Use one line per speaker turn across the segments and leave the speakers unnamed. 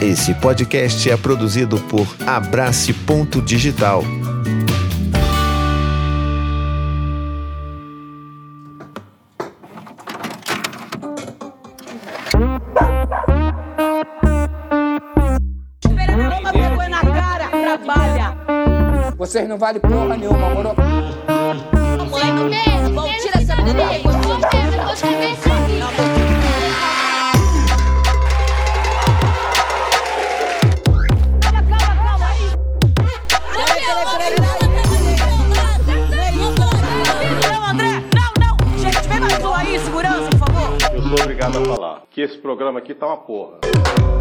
Esse podcast é produzido por Abrace Ponto Digital.
Vocês não valem porra nenhuma, moro?
Programa aqui tá uma porra.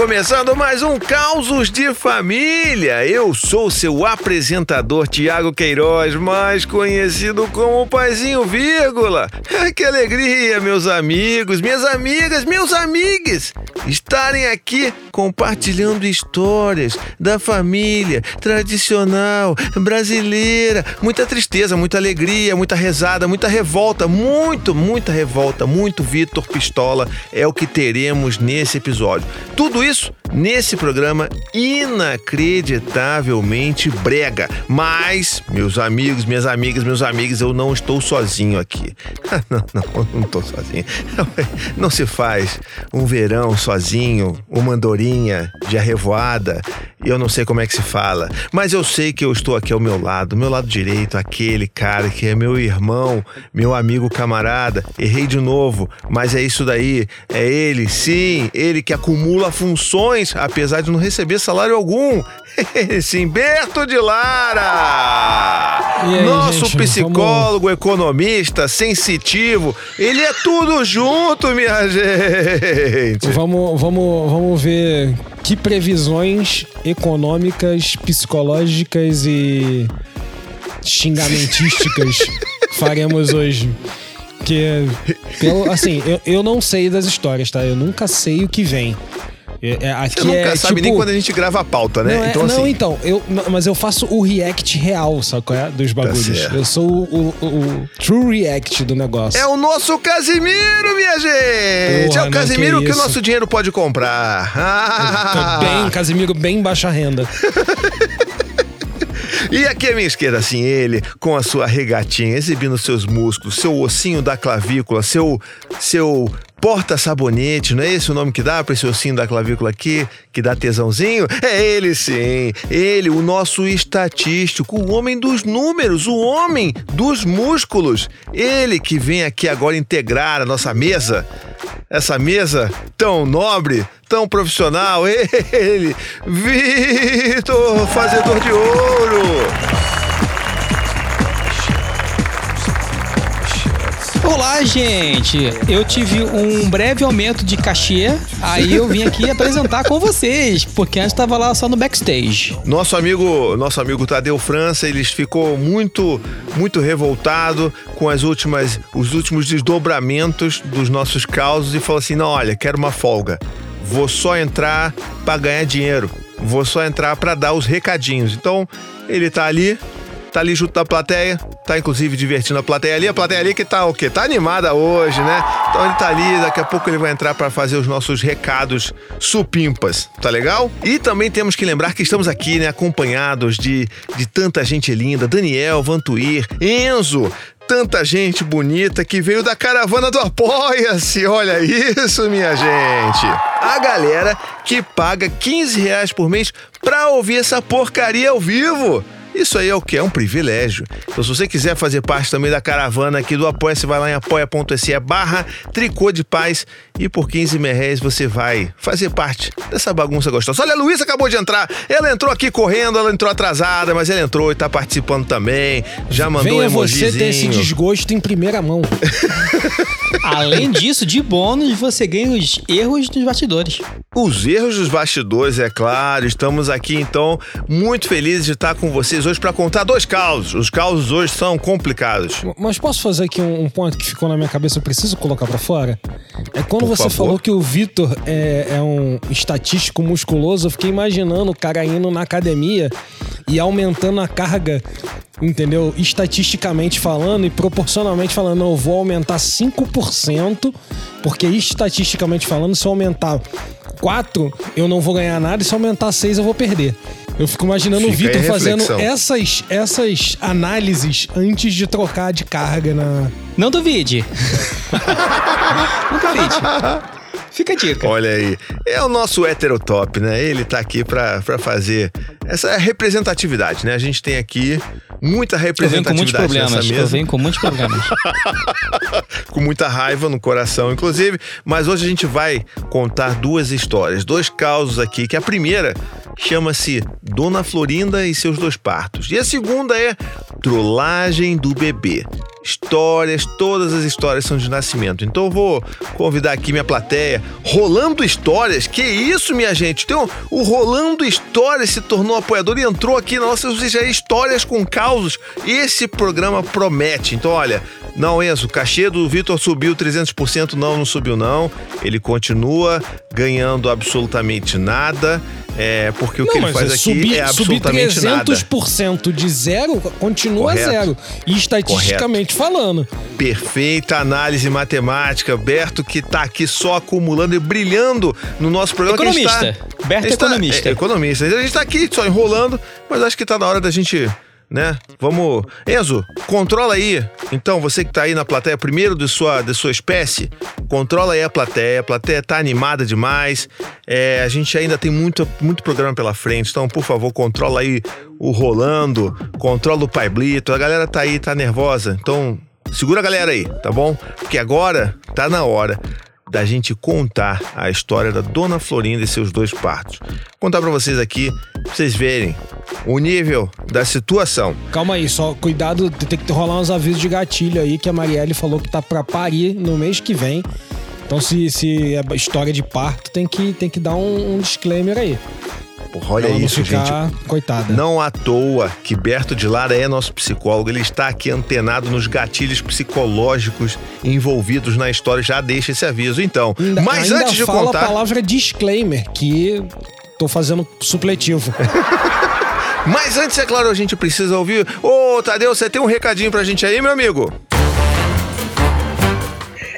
Começando mais um Causos de Família. Eu sou seu apresentador Tiago Queiroz, mais conhecido como Paizinho Vírgula. Ah, Que alegria, meus amigos, minhas amigas, meus amigues, estarem aqui compartilhando histórias da família tradicional brasileira. Muita tristeza, muita alegria, muita rezada, muita revolta, muito, muita revolta, muito Vitor Pistola é o que teremos nesse episódio. Tudo isso nesse programa inacreditavelmente brega. Mas, meus amigos, minhas amigas, meus amigos, eu não estou sozinho aqui. não, não, não estou sozinho. Não se faz um verão sozinho, uma andorinha de arrevoada. Eu não sei como é que se fala, mas eu sei que eu estou aqui ao meu lado, meu lado direito, aquele cara que é meu irmão, meu amigo camarada. Errei de novo, mas é isso daí. É ele, sim, ele que acumula funções, apesar de não receber salário algum. Sim, Berto de Lara!
Aí,
Nosso
gente,
psicólogo, economista, sensitivo, ele é tudo junto, minha gente!
Vamos, vamos, vamos ver que previsões econômicas, psicológicas e xingamentísticas faremos hoje. Porque, pelo, assim, eu, eu não sei das histórias, tá? Eu nunca sei o que vem. É, é, aqui
Você nunca
é,
sabe
tipo,
nem quando a gente grava a pauta, né?
Não, é-
então,
não,
assim,
então, eu, não, mas eu faço o react real, sabe qual é? Dos bagulhos.
certo.
eu sou o, o- o true react do negócio.
É o nosso Casimiro, minha gente!
Porra,
é o
não,
Casimiro
que
que, o nosso dinheiro pode comprar. Ah!
bem, Casimiro, bem baixa renda.
E aqui à minha esquerda, assim, ele, com a sua regatinha, exibindo seus músculos, seu ossinho da clavícula, seu. seu. Porta-sabonete, não é esse o nome que dá para esse ossinho da clavícula aqui, que dá tesãozinho? É ele sim, ele, o nosso estatístico, o homem dos números, o homem dos músculos. Ele que vem aqui agora integrar a nossa mesa, essa mesa tão nobre, tão profissional, ele, Vitor, fazedor de ouro.
Olá, gente! Eu tive um breve aumento de cachê, aí eu vim aqui apresentar com vocês, porque antes estava lá só no backstage.
Nosso amigo, nosso amigo Tadeu França, ele ficou muito, muito revoltado com as últimas, os últimos desdobramentos dos nossos causos e falou assim: "Não, olha, quero uma folga. Vou só entrar para ganhar dinheiro. Vou só entrar para dar os recadinhos". Então, ele tá ali, tá ali junto da plateia, tá inclusive divertindo a plateia ali, a plateia ali que tá o quê? Tá animada hoje, né? Então ele tá ali, daqui a pouco ele vai entrar para fazer os nossos recados supimpas, tá legal? E também temos que lembrar que estamos aqui, né, acompanhados de, de tanta gente linda, Daniel, Vantuir, Enzo, tanta gente bonita que veio da caravana do Apoia-se. Olha isso, minha gente. A galera que paga 15 reais por mês pra ouvir essa porcaria ao vivo. Isso aí é o que? É um privilégio. Então, se você quiser fazer parte também da caravana aqui do Apoia, você vai lá em apoia.se barra tricô de paz e por 15 mil reais você vai fazer parte dessa bagunça gostosa. Olha, a Luísa acabou de entrar. Ela entrou aqui correndo, ela entrou atrasada, mas ela entrou e tá participando também. Já mandou um
Venha você ter esse desgosto em primeira mão.
Além disso, de bônus, você ganha os erros dos bastidores.
Os erros dos bastidores, é claro. Estamos aqui então muito felizes de estar com vocês hoje para contar dois causos. Os causos hoje são complicados.
Mas posso fazer aqui um, um ponto que ficou na minha cabeça, eu preciso colocar pra fora? É quando
Por
você
favor.
falou que o Vitor é, é um estatístico musculoso, eu fiquei imaginando o cara indo na academia e aumentando a carga, entendeu? Estatisticamente falando e proporcionalmente falando, eu vou aumentar 5%, porque estatisticamente falando, se eu aumentar 4, eu não vou ganhar nada, e se eu aumentar 6, eu vou perder. Eu fico imaginando o
Fica aí
Vitor fazendo essas, essas análises antes de trocar de carga na.
Não duvide. Não duvide. Fica a dica.
Olha aí, é o nosso heterotop, né? Ele tá aqui pra, pra fazer essa representatividade, né? A gente tem aqui muita
Eu venho com muitos
representatividade
problemas. Eu venho com muitos problemas.
com muita raiva no coração, inclusive. Mas hoje a gente vai contar duas histórias, dois causos aqui. Que a primeira chama-se Dona Florinda e seus dois partos. E a segunda é Trollagem do Bebê. Histórias, todas as histórias são de nascimento. Então eu vou convidar aqui minha plateia. Rolando Histórias, que isso, minha gente? Então, o Rolando Histórias se tornou apoiador e entrou aqui na nossa, seja, histórias com causos. Esse programa promete. Então, olha, não, Enzo, o cachê do Vitor subiu 300%, não, não subiu não. Ele continua ganhando absolutamente nada, é, porque o que ele faz aqui
subir,
é
subir
absolutamente nada.
300% de zero continua
Correto.
zero. E estatisticamente falando.
Perfeita análise matemática. Berto que tá aqui só acumulando e brilhando no nosso programa.
Economista.
Tá,
Berto
a gente tá-
economista.
é, economista. A gente tá aqui só enrolando, mas acho que tá na hora da gente, né? Vamos... Enzo, controla aí. Então, você que tá aí na plateia, primeiro de sua, de sua espécie, controla aí a plateia. A plateia tá animada demais. É, a gente ainda tem muito, muito programa pela frente. Então, por favor, controla aí o Rolando, controla o Pai Blito. A galera tá aí, tá nervosa. Então, segura a galera aí, tá bom? Porque agora tá na hora da gente contar a história da Dona Florinda e seus dois partos. Contar pra vocês aqui, pra vocês verem o nível da situação.
Calma aí, só cuidado, tem que rolar uns avisos de gatilho aí, que a Marielle falou que tá pra parir no mês que vem. Então, se, se é história de parto, tem que, tem que dar um, um disclaimer aí.
Porra, olha
ela
isso, gente.
coitada.
Não à toa que Berto de Lara é nosso psicólogo, ele está aqui antenado nos gatilhos psicológicos envolvidos na história, já deixa esse aviso. Então,
Ainda-
mas
ainda
antes de
fala
contar,
a palavra disclaimer, que tô fazendo supletivo.
mas antes, é claro, a gente precisa ouvir. Ô, Tadeu, você tem um recadinho pra gente aí, meu amigo?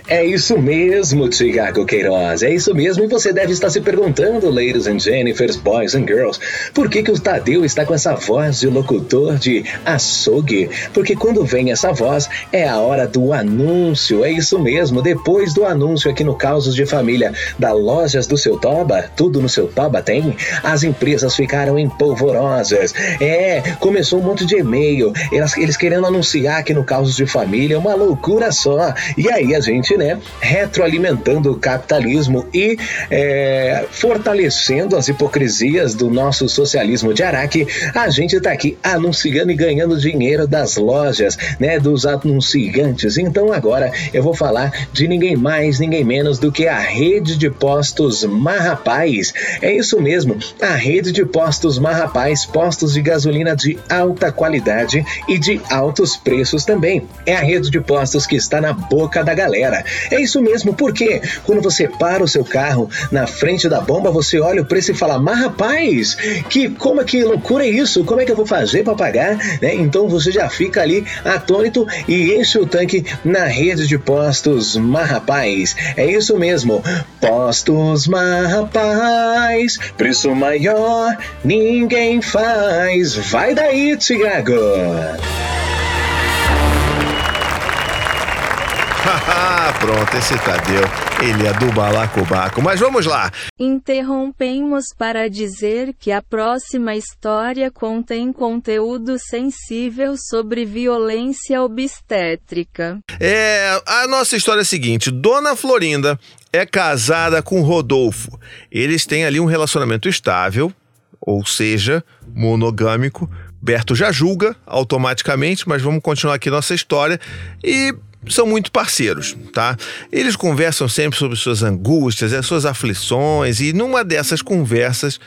É isso mesmo, Tiago Queiroz. É isso mesmo. E você deve estar se perguntando, ladies and Jennifers, boys and girls, por que, que o Tadeu está com essa voz de locutor de açougue? Porque quando vem essa voz, é a hora do anúncio. É isso mesmo. Depois do anúncio aqui no Causos de Família da Lojas do Seu Toba, tudo no Seu Toba tem, as empresas ficaram empolvorosas. É, começou um monte de e-mail, eles querendo anunciar aqui no Causos de Família, uma loucura só. E aí a gente, né, retroalimentando o capitalismo e é, fortalecendo as hipocrisias do nosso socialismo de Araque, a gente tá aqui anunciando e ganhando dinheiro das lojas, né, dos anunciantes. Então agora eu vou falar de ninguém mais, ninguém menos do que a rede de postos Marrapaz. É isso mesmo, a rede de postos Marrapaz, postos de gasolina de alta qualidade e de altos preços também. É a rede de postos que está na boca da galera. É isso mesmo, porque quando você para o seu carro na frente da bomba, você olha o preço e fala: Mas rapaz, que, como é que loucura é isso? Como é que eu vou fazer para pagar? Né? Então você já fica ali atônito e enche o tanque na rede de postos Marrapaz. É isso mesmo, Postos Marrapaz, preço maior, ninguém faz. Vai daí, Tiago!
Haha, Pronto, esse Tadeu. Ele é do balacobaco. Mas vamos lá.
Interrompemos para dizer que a próxima história contém conteúdo sensível sobre violência obstétrica.
É, a nossa história é a seguinte: Dona Florinda é casada com Rodolfo. Eles têm ali um relacionamento estável, ou seja, monogâmico. Berto já julga automaticamente, mas vamos continuar aqui nossa história e são muito parceiros, tá? Eles conversam sempre sobre suas angústias, as suas aflições e numa dessas conversas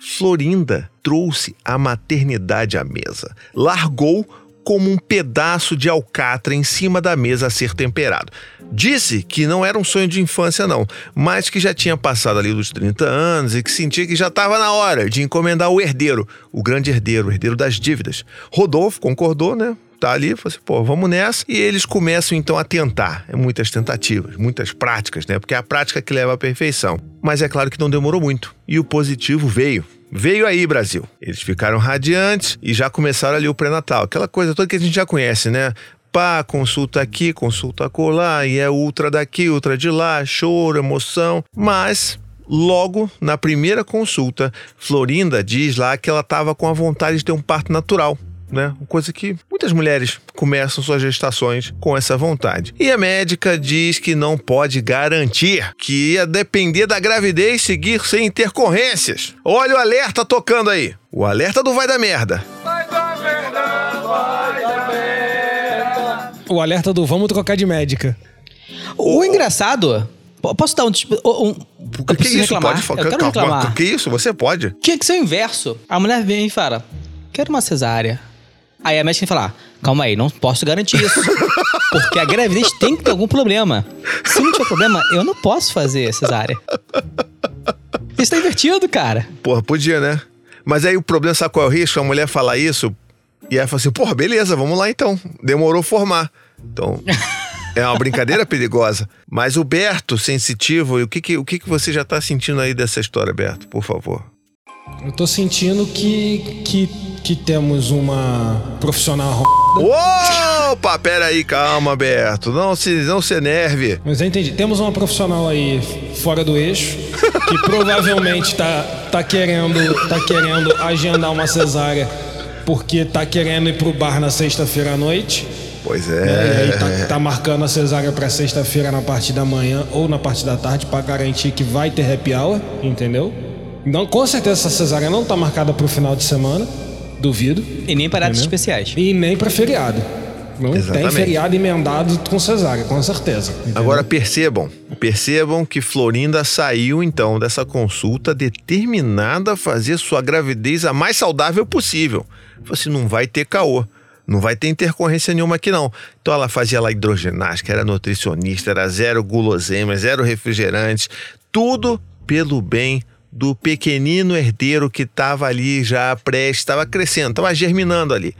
Florinda trouxe a maternidade à mesa. Largou como um pedaço de alcatra em cima da mesa a ser temperado. Disse que não era um sonho de infância, não, mas que já tinha passado ali dos 30 anos e que sentia que já estava na hora de encomendar o herdeiro, o grande herdeiro, o herdeiro das dívidas. Rodolfo concordou, né? Tá ali, falou assim, pô, vamos nessa. E eles começam então a tentar. É muitas tentativas, muitas práticas, né? Porque é a prática que leva à perfeição. Mas é claro que não demorou muito. E o positivo veio. Veio aí, Brasil. Eles ficaram radiantes e já começaram ali o pré-natal. Aquela coisa toda que a gente já conhece, né? Pá, consulta aqui, consulta colar, e é ultra daqui, ultra de lá, choro, emoção. Mas Logo, na primeira consulta, Florinda diz lá que ela estava com a vontade de ter um parto natural. Né? Uma coisa que muitas mulheres começam suas gestações com essa vontade. E a médica diz que não pode garantir, que ia depender da gravidez seguir sem intercorrências. Olha o alerta tocando aí. O alerta do vai da merda.
O alerta do vamos trocar de médica.
O engraçado. po- Posso dar um. tipo, um
O
eu
que, é isso?
reclamar.
Pode falar.
Eu quero reclamar.
O que é isso? Você pode.
Tinha que ser o inverso. A mulher vem e fala: Quero uma cesárea. Aí a médica falar: Calma aí, não posso garantir isso. Porque a gravidez tem que ter algum problema. Se não tiver problema, eu não posso fazer cesárea. Isso tá invertido, cara.
Porra, podia, né? Mas aí o problema, sabe qual é o risco? A mulher falar isso e aí fala assim, porra, beleza, vamos lá então. Demorou formar. Então, é uma brincadeira perigosa. Mas o Berto, sensitivo, e o que, que, o que, que você já tá sentindo aí dessa história, Berto? Por favor.
Eu tô sentindo que, que, que temos uma profissional.
Opa, pera aí, calma, Berto. Não se, não se enerve.
Mas eu entendi. Temos uma profissional aí fora do eixo que provavelmente tá, tá, querendo, tá querendo agendar uma cesárea porque tá querendo ir pro bar na sexta-feira à noite.
Pois
né? E aí
é.
tá, tá marcando a cesárea pra sexta-feira na parte da manhã ou na parte da tarde pra garantir que vai ter happy hour, entendeu? Não, com certeza essa cesárea não tá marcada pro final de semana. Duvido.
E nem para datas
Entendeu?
especiais.
E nem pra feriado. Não tem
Exatamente.
feriado emendado com cesárea, com certeza. entendeu?
Agora percebam, percebam que Florinda saiu então dessa consulta determinada a fazer sua gravidez a mais saudável possível. Falou assim, não vai ter caô. Não vai ter intercorrência nenhuma aqui, não. Então ela fazia lá hidroginástica, era nutricionista, era zero guloseima, zero refrigerantes, tudo pelo bem do pequenino herdeiro que estava ali já prestes, estava crescendo, estava germinando ali.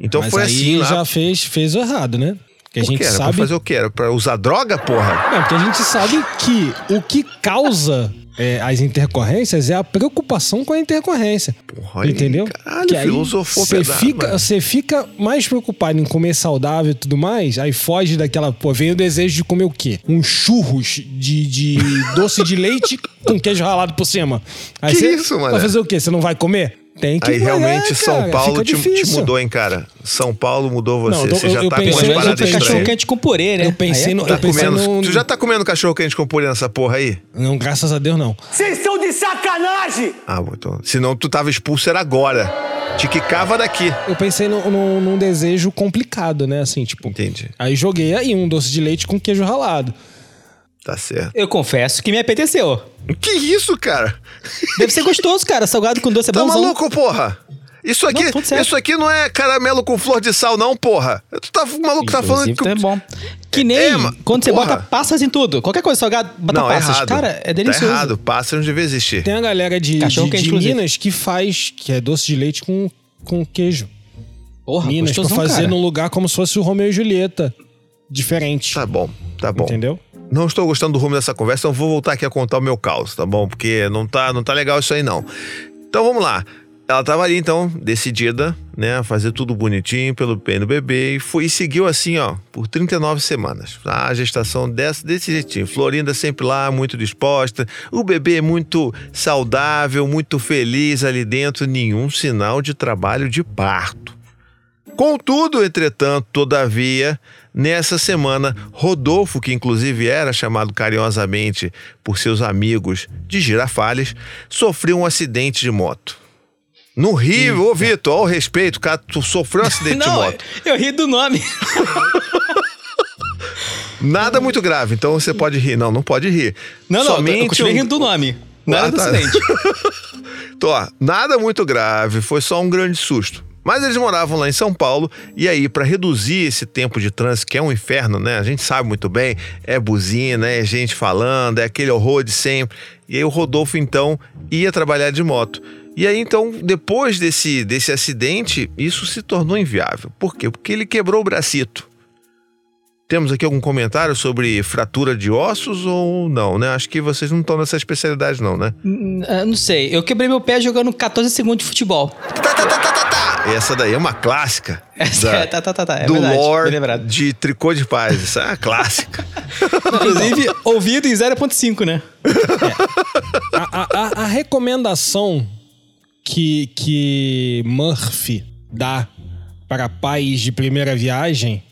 Então
Mas
foi
aí
assim lá.
já fez, fez o errado, né? Porque a gente sabe.
Pra fazer o quê? Era pra usar droga, porra?
Não, porque a gente sabe que o que causa é, as intercorrências é a preocupação com a intercorrência.
Porra,
entendeu?
caralho,
que aí
filosofou
você fica, fica mais preocupado em comer saudável e tudo mais, aí foge daquela. Pô, vem o desejo de comer o quê? Um churros de, de doce de leite com queijo ralado por cima. Aí
Que
você
isso, mano?
Vai fazer o quê? Você não vai comer? Tem que
Aí realmente
é,
São
cara,
Paulo te, te mudou, hein, cara? São Paulo mudou você.
Não, eu
você já
eu
tá com umas paradas
cachorro quente com purê, né?
Eu pensei
Aí é
no-
foda.
eu pensei
Comendo-
no-
Tu já tá comendo cachorro quente com purê nessa porra aí?
Não, graças a Deus não.
Vocês estão de sacanagem!
Ah, bom, então. Senão tu tava expulso era agora. Te quicava daqui.
Eu pensei no- no- num desejo complicado, né? Assim, tipo.
Entendi.
Aí joguei aí um doce de leite com queijo ralado.
Tá certo.
Eu confesso que me apeteceu.
Que isso, cara?
Deve ser gostoso, cara. Salgado com doce é
Tá
bonzão.
maluco, porra? Isso aqui,
Não,
isso aqui não é caramelo com flor de sal, não, porra. Tu tá maluco, tá falando que.
tá bom. Que nem
É,
quando você
porra.
bota passas em tudo. Qualquer coisa salgada, bota
Não, é
passas.
errado.
Cara, é delicioso.
Tá errado. Pássaros devia existir.
Tem a galera de,
Cachorro
de,
quente,
de. Minas que faz, que é doce de leite com, com queijo.
Porra,
Minas, pra fazer
cara.
num lugar como se fosse o Romeu e Julieta. Diferente.
Tá bom, tá bom.
Entendeu?
Não estou gostando do rumo dessa conversa, então vou voltar aqui a contar o meu caos, tá bom? Porque não tá, não tá legal isso aí, não. Então vamos lá. ela tava ali, então, decidida, né, a fazer tudo bonitinho pelo bebê e foi e seguiu assim, ó, por 39 semanas. A gestação dessa, desse jeitinho. Florinda sempre lá, muito disposta. O bebê muito saudável, muito feliz ali dentro, nenhum sinal de trabalho de parto. Contudo, entretanto, todavia, nessa semana, Rodolfo, que inclusive era chamado carinhosamente por seus amigos de Girafales, sofreu um acidente de moto. No Rio, ô Vitor, ao respeito, cara, tu sofreu um acidente de
Não,
moto.
eu ri do nome.
Nada muito grave, então você pode rir. Não, não pode rir.
Não, não, eu
Somente
continuei
um-
rindo do nome. Não
Ah,
do
tá.
acidente.
Então, ó, nada muito grave, foi só um grande susto. Mas eles moravam lá em São Paulo e aí para reduzir esse tempo de trânsito que é um inferno, né? A gente sabe muito bem, é buzina, é gente falando, é aquele horror de sempre. E aí o Rodolfo então ia trabalhar de moto. E aí então, depois desse desse acidente, isso se tornou inviável. Por quê? Porque ele quebrou o bracito. Temos aqui algum comentário sobre fratura de ossos ou não, né? Acho que vocês não estão nessa especialidade não, né?
Ah, não sei, eu quebrei meu pé jogando 14 segundos de futebol.
Essa daí é uma clássica.
Essa
da-
é, tá, tá, tá, tá, é
do
verdade,
lore
lembrado.
de tricô de paz. Essa é uma clássica.
Inclusive, ouvido em 0.5, né?
A, a- a- a recomendação que, que Murphy dá para pais de primeira viagem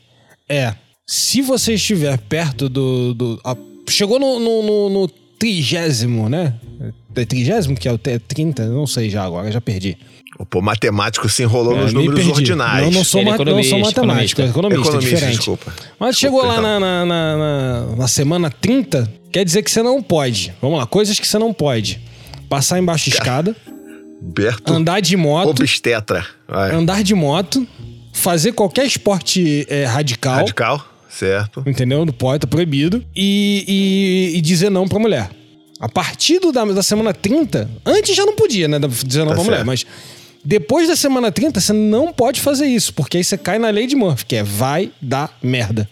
é: se você estiver perto do. do- a- chegou no, no, no- no trigésimo, né? É trigésimo que é o te- 30? Não sei já agora, já perdi.
Pô, matemático se enrolou
É,
nos
me
números
perdi.
ordinários.
Não, não sou,
Ele é
ma- não sou
economista,
matemático, é economista,
Economista,
diferente.
desculpa.
Mas chegou lá
Desculpa,
na, na, na, na- na semana 30, quer dizer que você não pode. Vamos lá, coisas que você não pode. Passar embaixo de escada,
Berto
andar de moto,
obstetra. Vai.
andar de moto, fazer qualquer esporte é, radical,
Radical, certo.
entendeu? Não pode, tá proibido. E, e- e dizer não pra mulher. A partir do- da, da semana 30, antes já não podia, né? Dizer não
Tá
pra mulher,
certo.
mas depois da semana 30, você não pode fazer isso, porque aí você cai na lei de Murphy, que é vai dar merda.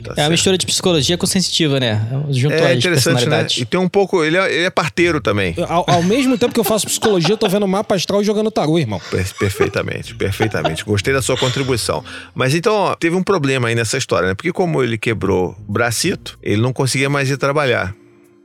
Tá
É uma
certo.
mistura de psicologia com sensitiva, né? Juntou
É interessante, né? E tem um pouco. Ele é, ele é parteiro também.
Ao, ao mesmo tempo que eu faço psicologia, eu tô vendo mapa astral e jogando tarô, irmão.
Per- Perfeitamente, perfeitamente. Gostei da sua contribuição. Mas então, ó, teve um problema aí nessa história, né? Porque como ele quebrou o bracito, ele não conseguia mais ir trabalhar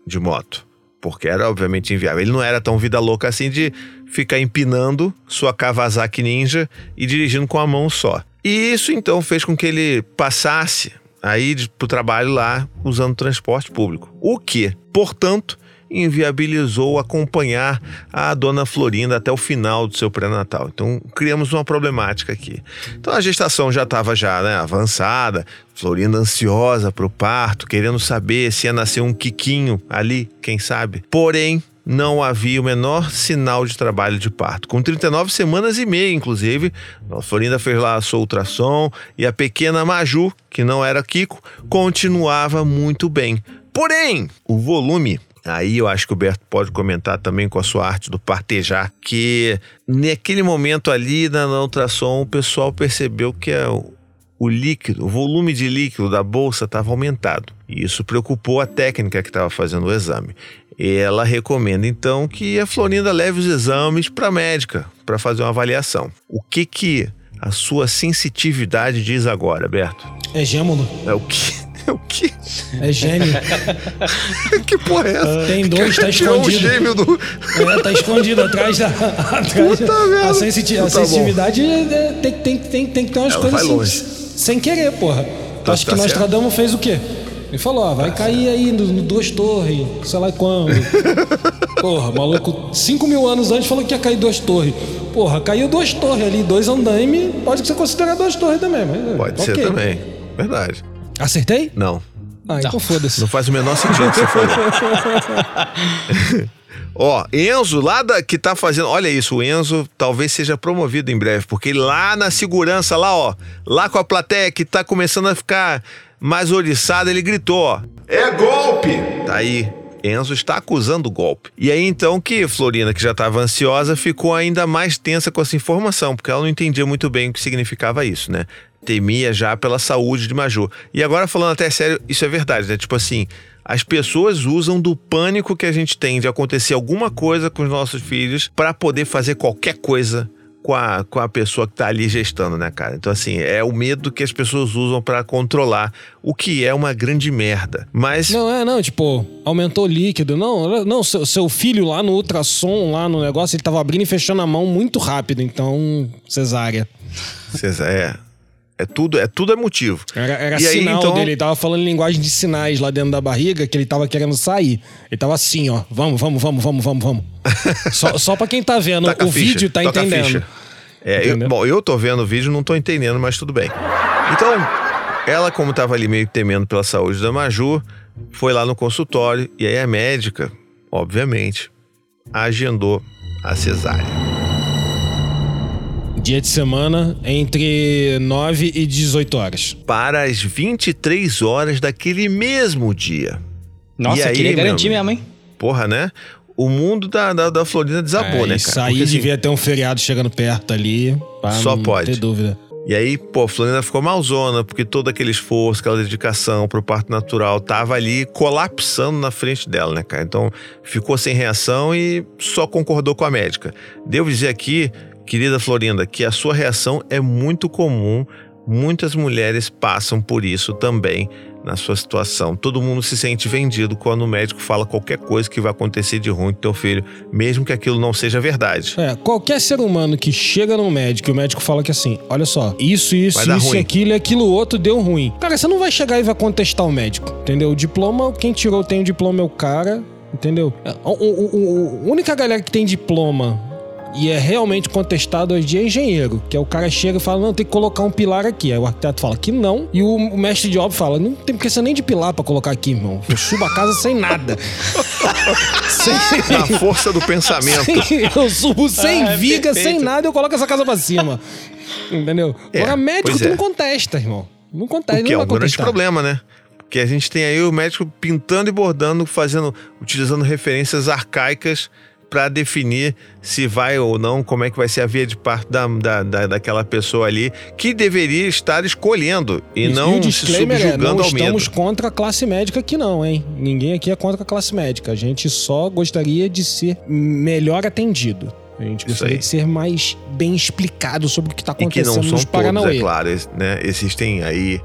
de moto. Porque era, obviamente, inviável. Ele não era tão vida louca assim de ficar empinando sua Kawasaki Ninja e dirigindo com a mão só. E isso, então, fez com que ele passasse aí pro trabalho lá usando transporte público. O que, portanto, inviabilizou acompanhar a dona Florinda até o final do seu pré-natal. Então, criamos uma problemática aqui. Então, a gestação já estava já, né, avançada, Florinda ansiosa para o parto, querendo saber se ia nascer um quiquinho ali, quem sabe. Porém, não havia o menor sinal de trabalho de parto. Com 39 semanas e meia, inclusive, a Florinda fez lá a sua ultrassom e a pequena Maju, que não era Kiko, continuava muito bem. Porém, o volume Aí eu acho que o Berto pode comentar também com a sua arte do partejar, que naquele momento ali na, ultrassom o pessoal percebeu que é o, líquido, o volume de líquido da bolsa estava aumentado. E isso preocupou a técnica que estava fazendo o exame. Ela recomenda então que a Florinda leve os exames para a médica para fazer uma avaliação. O que que a sua sensitividade diz agora, Berto?
É gêmolo.
É o que? É o que?
É gêmeo.
que porra é essa?
Tem dois, tá
Tirou o
escondido.
gêmeo do.
É, tá escondido atrás da. Atrás
Puta
da-
merda.
a, sensiti- a
Tá
sensitividade é, tem, tem, tem, tem que ter umas
Ela
coisas assim,
longe.
sem querer, porra.
Tá-
Acho
tá
que
certo.
Nostradamus fez o quê? Ele falou, ó, vai cair aí no, no duas torres, sei lá quando. Porra, maluco, 5 mil anos antes falou que ia cair duas torres. Porra, caiu duas torres ali, dois andaime, pode ser considerado duas torres também. Mas,
Pode ser
ok.
também. Verdade.
Acertei?
Não.
Ah, então foda-se.
Não faz o menor sentido que você falou. Ó, Enzo, lá da, que tá fazendo. Olha isso, o Enzo talvez seja promovido em breve, porque lá na segurança, lá, ó, lá com a plateia que tá começando a ficar mais oriçada, ele gritou, ó. É golpe! Tá aí. Enzo está acusando o golpe. E aí então que Florina, que já estava ansiosa, ficou ainda mais tensa com essa informação, porque ela não entendia muito bem o que significava isso, né? Temia já pela saúde de Maju. E agora falando até sério, isso é verdade, né? Tipo assim, as pessoas usam do pânico que a gente tem de acontecer alguma coisa com os nossos filhos para poder fazer qualquer coisa com a, com a pessoa que tá ali gestando, né, cara? Então, assim, é o medo que as pessoas usam para controlar, o que é uma grande merda. Mas.
Não, é, não, tipo, aumentou o líquido. Não, não, seu, seu filho lá no ultrassom, lá no negócio, ele tava abrindo e fechando a mão muito rápido, então, cesárea.
É. É tudo, é tudo é motivo.
Era, era
E aí,
sinal
então-
dele, ele tava falando em linguagem de sinais lá dentro da barriga, que ele tava querendo sair. Ele tava assim, ó, vamos, vamos, vamos, vamos, vamos, vamos. só, só pra quem tá vendo
Taca
o
ficha,
vídeo, tá entendendo.
É, eu, bom, eu tô vendo o vídeo, não tô entendendo, mas tudo bem. Então, ela, como tava ali meio temendo pela saúde da Maju, foi lá no consultório e aí a médica, obviamente, agendou a cesárea.
Dia de semana, entre 9 e 18 horas.
Para as 23 horas daquele mesmo dia.
Nossa,
E aí,
queria garantir mesmo, hein?
Porra, né? O mundo da, da, da Florida desabou,
É,
né,
Isso
cara?
aí
Porque, assim,
devia ter um feriado chegando perto ali.
Só
não
pode.
ter dúvida.
E aí, pô, a Florina ficou malzona, porque todo aquele esforço, aquela dedicação pro parto natural tava ali colapsando na frente dela, né, cara? Então, ficou sem reação e só concordou com a médica. Devo dizer aqui, querida Florinda, que a sua reação é muito comum. Muitas mulheres passam por isso também na sua situação. Todo mundo se sente vendido quando o médico fala qualquer coisa que vai acontecer de ruim com teu filho, mesmo que aquilo não seja verdade.
É, qualquer ser humano que chega no médico e o médico fala que assim, olha só, isso, isso, isso,
ruim.
aquilo e aquilo outro deu ruim. Cara, você não vai chegar e vai contestar o médico, entendeu? O diploma, quem tirou tem o diploma é o cara, entendeu? É, a única galera que tem diploma e é realmente contestado hoje em dia é engenheiro, que é o cara chega e fala, não, tem que colocar um pilar aqui. Aí o arquiteto fala que não, e o, o mestre de obra fala, não tem precisa nem de pilar pra colocar aqui, irmão. Eu subo a casa sem nada. sem...
Na força do pensamento.
Sem- eu subo sem
Ah,
viga,
perfeito.
sem nada, eu coloco essa casa pra cima. Entendeu?
É,
Agora, médico, tu
é.
não contesta, irmão. Não contesta,
O que é
não
um
vai
grande problema, né? Porque a gente tem aí o médico pintando e bordando, fazendo, utilizando referências arcaicas para definir se vai ou não, como é que vai ser a via de parto da, da, da- daquela pessoa ali, que deveria estar escolhendo e não
e
se
é,
subjugando
não
ao medo.
estamos contra a classe médica aqui não, hein? Ninguém aqui é contra a classe médica. A gente só gostaria de ser melhor atendido. A gente gostaria de ser mais bem explicado sobre o que está
E que
acontecendo
não são
nos
todos, é claro, né? Existem aí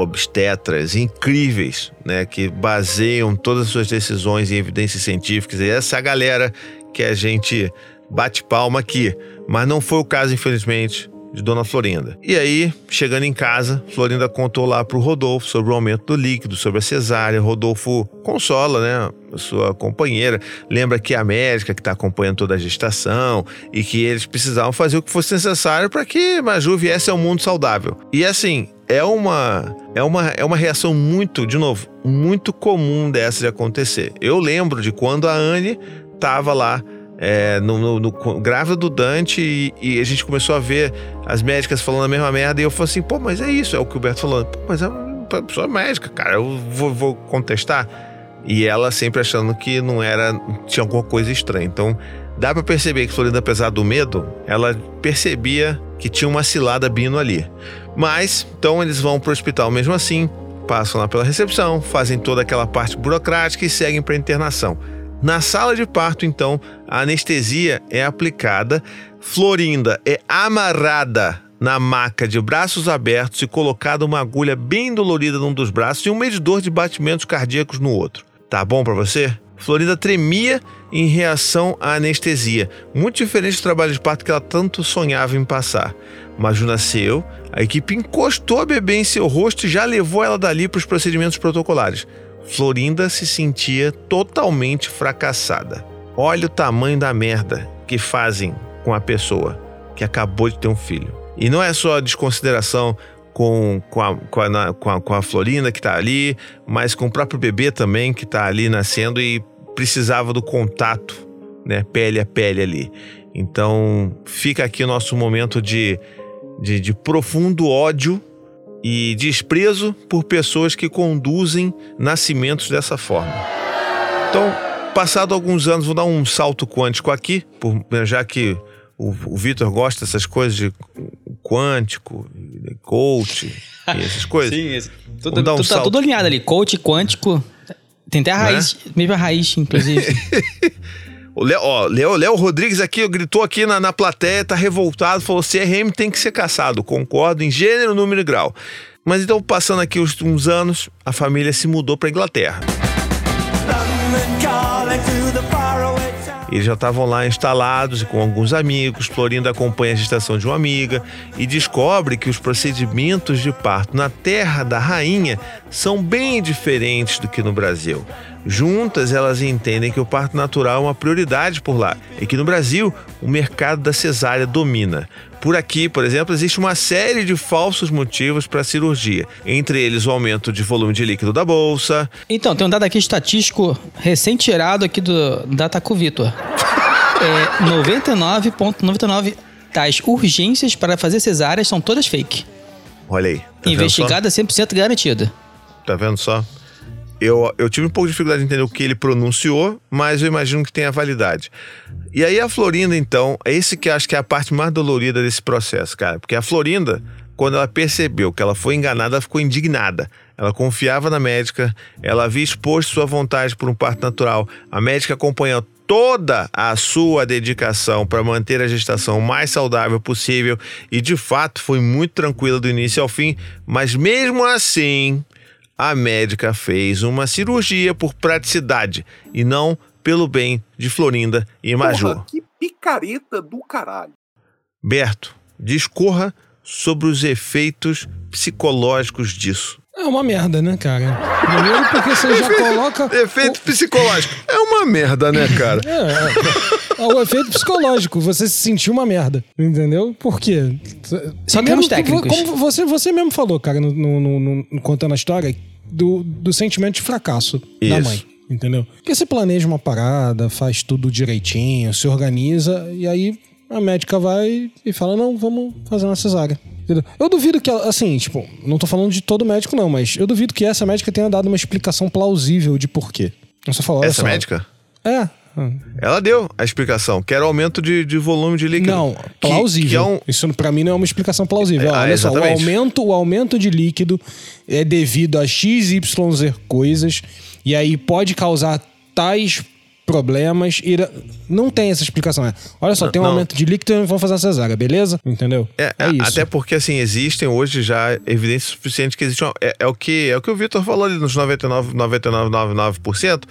obstetras incríveis, né? Que baseiam todas as suas decisões em evidências científicas. E essa é galera que a gente bate palma aqui. Mas não foi o caso, infelizmente, de Dona Florinda. E aí, chegando em casa, Florinda contou lá pro Rodolfo sobre o aumento do líquido, sobre a cesárea. Rodolfo consola, né? Sua companheira. Lembra que a médica que está acompanhando toda a gestação e que eles precisavam fazer o que fosse necessário para que Maju viesse ao mundo saudável. E assim, é uma, é uma, é uma reação muito, de novo, muito comum dessa de acontecer. Eu lembro de quando a Anne estava lá é, no, no- no- grávida do Dante e, e a gente começou a ver as médicas falando a mesma merda e eu falei assim, pô, mas é isso, é o que o Beto falou, pô, mas é uma pessoa médica, cara, eu vou, vou contestar. E ela sempre achando que não era, tinha alguma coisa estranha. Então, dá pra perceber que Florinda, apesar do medo, ela percebia que tinha uma cilada vindo ali. Mas, então eles vão pro hospital mesmo assim, passam lá pela recepção, fazem toda aquela parte burocrática e seguem para internação. Na sala de parto, então, a anestesia é aplicada, Florinda é amarrada na maca de braços abertos e colocada uma agulha bem dolorida num dos braços e um medidor de batimentos cardíacos no outro. Tá bom pra você? Florinda tremia em reação à anestesia, muito diferente do trabalho de parto que ela tanto sonhava em passar. Maju nasceu, a equipe encostou a bebê em seu rosto e já levou ela dali para os procedimentos protocolares. Florinda se sentia totalmente fracassada. Olha o tamanho da merda que fazem com a pessoa que acabou de ter um filho. E não é só desconsideração com, com, a, com, a, com, a, com a Florinda que tá ali, mas com o próprio bebê também que tá ali nascendo e precisava do contato, né, pele a pele ali. Então fica aqui o nosso momento de, de, de profundo ódio e desprezo por pessoas que conduzem nascimentos dessa forma. Então, passado alguns anos, vou dar um salto quântico aqui, por- já que o, o Vitor gosta dessas coisas de quântico, de coach e essas coisas.
Sim, esse- tudo,
dar um
tudo- tá tudo alinhado ali. Coach quântico. Tem até a raiz, mesma raiz, inclusive.
O Léo, ó, Léo, Léo Rodrigues aqui gritou aqui na, na plateia, tá revoltado, falou: CRM tem que ser caçado. Concordo em gênero, número e grau. Mas então, passando aqui uns, uns anos, a família se mudou para Inglaterra. Eles já estavam lá instalados com alguns amigos. Florinda acompanha a gestação de uma amiga e descobre que os procedimentos de parto na terra da rainha são bem diferentes do que no Brasil. Juntas, elas entendem que o parto natural é uma prioridade por lá e que no Brasil o mercado da cesárea domina. Por aqui, por exemplo, existe uma série de falsos motivos para a cirurgia, entre eles o aumento de volume de líquido da bolsa,
Então, tem um dado aqui estatístico recém-tirado aqui do Dataco Vitor. É, 99,99 das urgências para fazer cesáreas são todas fake.
Olha aí. Tá só?
Investigada 100% garantida.
Tá vendo só? Eu, eu tive um pouco de dificuldade de entender o que ele pronunciou, mas eu imagino que tenha validade. E aí a Florinda, então, é esse que acho que é a parte mais dolorida desse processo, cara. Porque a Florinda, quando ela percebeu que ela foi enganada, ela ficou indignada. Ela confiava na médica, ela havia exposto sua vontade por um parto natural. A médica acompanhou toda a sua dedicação para manter a gestação o mais saudável possível e de fato foi muito tranquila do início ao fim, mas mesmo assim, a médica fez uma cirurgia por praticidade e não pelo bem de Florinda e Major.
Porra, que picareta do caralho.
Berto, discorra sobre os efeitos psicológicos disso.
É uma merda, né, cara? Primeiro porque você já coloca.
Efeito psicológico. É uma merda, né, cara?
É, é, é o efeito psicológico. Você se sentiu uma merda. Entendeu? Por quê?
Só termos técnicos.
Como você, você mesmo falou, cara, no, no- no- no- contando a história, do, do sentimento de fracasso da
Isso.
mãe. Entendeu? Porque você planeja uma parada, faz tudo direitinho, se organiza, e aí a médica vai e fala: não, vamos fazer uma cesárea. Eu duvido que, assim, tipo, não tô falando de todo médico, não, mas eu duvido que essa médica tenha dado uma explicação plausível de porquê. Você falou,
Essa
só.
médica?
É.
Ela deu a explicação, que era o aumento de, de volume de líquido.
Não,
Que-
plausível.
que é um-
Isso pra mim não é uma explicação plausível.
Ah,
Olha só, o
exatamente.
aumento, o aumento de líquido é devido a XYZ coisas e aí pode causar tais problemas e não tem essa explicação. É, olha só, tem um
não.
aumento de líquido e vamos fazer a cesárea, beleza? Entendeu?
É,
É isso.
Até porque, assim, existem hoje já evidências suficientes que existe uma- é, é o que é o que o Vitor falou ali nos 99, 99,99%,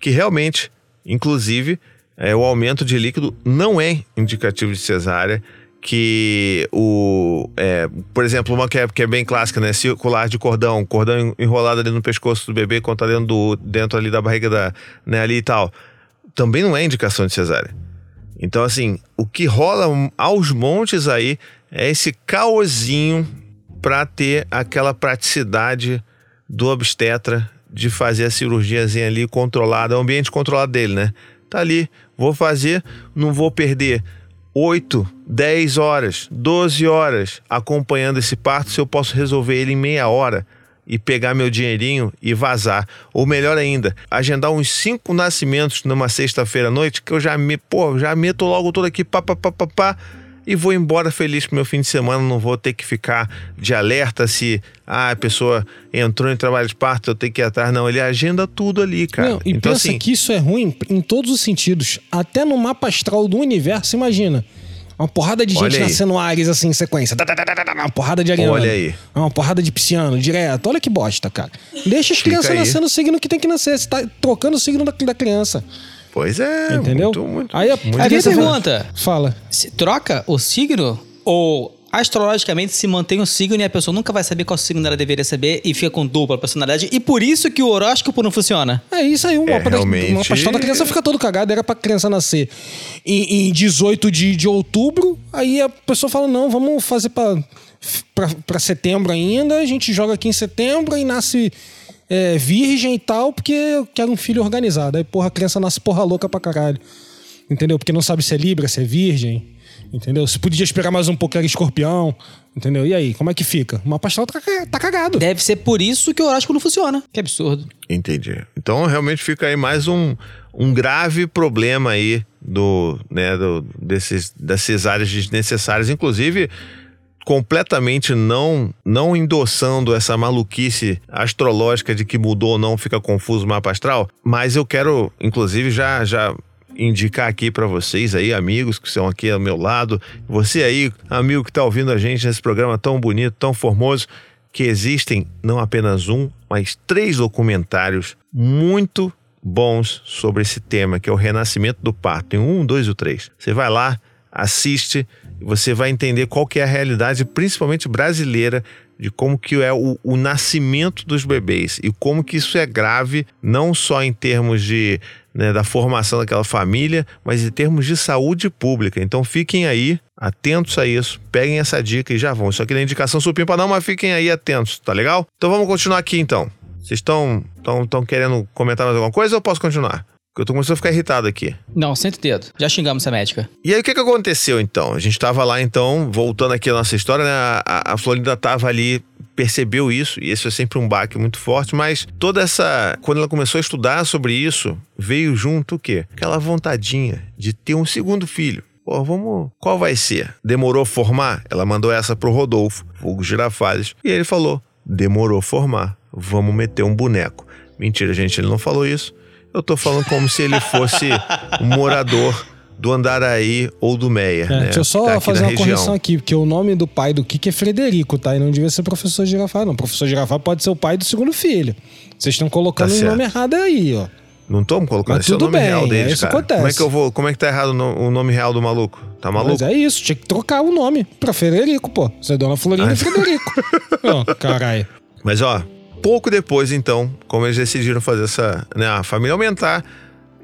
que realmente, inclusive, é, o aumento de líquido não é indicativo de cesárea, que o, é, por exemplo, uma que é, que é bem clássica, né, circular de cordão, cordão enrolado ali no pescoço do bebê, quando tá dentro, do, dentro ali da barriga da, né, ali e tal, também não é indicação de cesárea. Então, assim, o que rola aos montes aí é esse caosinho para ter aquela praticidade do obstetra de fazer a cirurgiazinha ali controlada, o ambiente controlado dele, né? Tá ali, vou fazer, não vou perder 8, 10 horas, 12 horas acompanhando esse parto se eu posso resolver ele em meia hora e pegar meu dinheirinho e vazar. Ou melhor ainda, agendar uns cinco nascimentos numa sexta-feira à noite que eu já me, pô, já meto logo tudo aqui, pá, pá, pá, pá, pá, e vou embora feliz pro meu fim de semana. Não vou ter que ficar de alerta se ah, a pessoa entrou em trabalho de parto, eu tenho que ir atrás. Não, ele agenda tudo ali, cara.
Não, e
então,
pensa
assim,
que isso é ruim em todos os sentidos. Até no mapa astral do universo, imagina. Uma porrada de gente nascendo Ares assim em sequência. Uma porrada de ariano.
Olha aí.
Uma porrada de pisciano, direto. Olha que bosta, cara. Deixa as
Fica
crianças
aí.
nascendo o signo que tem que nascer. Você tá trocando o signo da, da criança.
Pois é.
Entendeu?
Muito, muito,
Aí a,
muito
Aí pergunta.
Fala.
Se troca o signo ou astrologicamente se mantém o signo e a pessoa nunca vai saber qual signo ela deveria saber e fica com dupla personalidade e por isso que o horóscopo não funciona.
É isso aí, o
É, realmente-
o mapa astral da criança fica todo cagado. Era pra criança nascer em, em 18 de, de outubro. Aí a pessoa fala: não, vamos fazer pra, pra, pra setembro ainda. A gente joga aqui em setembro e nasce é, virgem e tal, porque eu quero um filho organizado. Aí, porra, a criança nasce porra louca pra caralho. Entendeu? Porque não sabe se é Libra, se é Virgem. Entendeu? Se podia esperar mais um pouco, era escorpião. Entendeu? E aí, como é que fica? O mapa astral tá, tá cagado.
Deve ser por isso que o horóscopo não funciona. Que absurdo.
Entendi. Então realmente fica aí mais um, um grave problema aí do, né, do, desses, dessas áreas desnecessárias, inclusive completamente não não endossando essa maluquice astrológica de que mudou ou não, fica confuso o mapa astral, mas eu quero inclusive já já indicar aqui pra vocês aí, amigos que estão aqui ao meu lado, você aí, amigo que tá ouvindo a gente nesse programa tão bonito, tão formoso, que existem não apenas um, mas três documentários muito bons sobre esse tema, que é o renascimento do parto. Tem um, dois e o três. Você vai lá, assiste, você vai entender qual que é a realidade, principalmente brasileira, de como que é o, o nascimento dos bebês e como que isso é grave, não só em termos de né, da formação daquela família, mas em termos de saúde pública. Então fiquem aí atentos a isso, peguem essa dica e já vão. Isso aqui não é indicação supimpa não, mas fiquem aí atentos, tá legal? Então vamos continuar aqui então. Vocês estão tão, tão querendo comentar mais alguma coisa ou eu posso continuar? Porque eu tô começando a ficar irritado aqui.
Não, senta o dedo. Já xingamos essa médica.
E aí, o que, que aconteceu então? A gente tava lá então, voltando aqui a nossa história, né? A, a Florinda tava ali, percebeu isso, e esse é sempre um baque muito forte, mas toda essa. Quando ela começou a estudar sobre isso, veio junto o quê? Aquela vontadinha de ter um segundo filho. Pô, vamos. Qual vai ser? Demorou formar? Ela mandou essa pro Rodolfo, Hugo Girafales, e ele falou: demorou formar, vamos meter um boneco. Mentira, gente, ele não falou isso. Eu tô falando como se ele fosse um morador do Andaraí ou do Meia.
É,
né?
deixa eu só
tá
fazer uma
região.
correção aqui, porque o nome do pai do Kiki é Frederico, tá? E não devia ser professor Girafá, não. Professor Girafá pode ser o pai do segundo filho. Vocês estão colocando
Tá
o nome errado aí, ó.
Não estamos colocando
Mas
esse é o
tudo
nome
bem,
real deles,
isso
cara.
acontece.
Como é que eu vou. Como é que tá errado o no- o nome real do maluco? Tá maluco?
Mas é isso, tinha que trocar o nome pra Frederico, pô. Você é Dona Florinda
Ah.
e Frederico. Ó, caralho.
Mas ó, pouco depois então, como eles decidiram fazer essa, né, a família aumentar,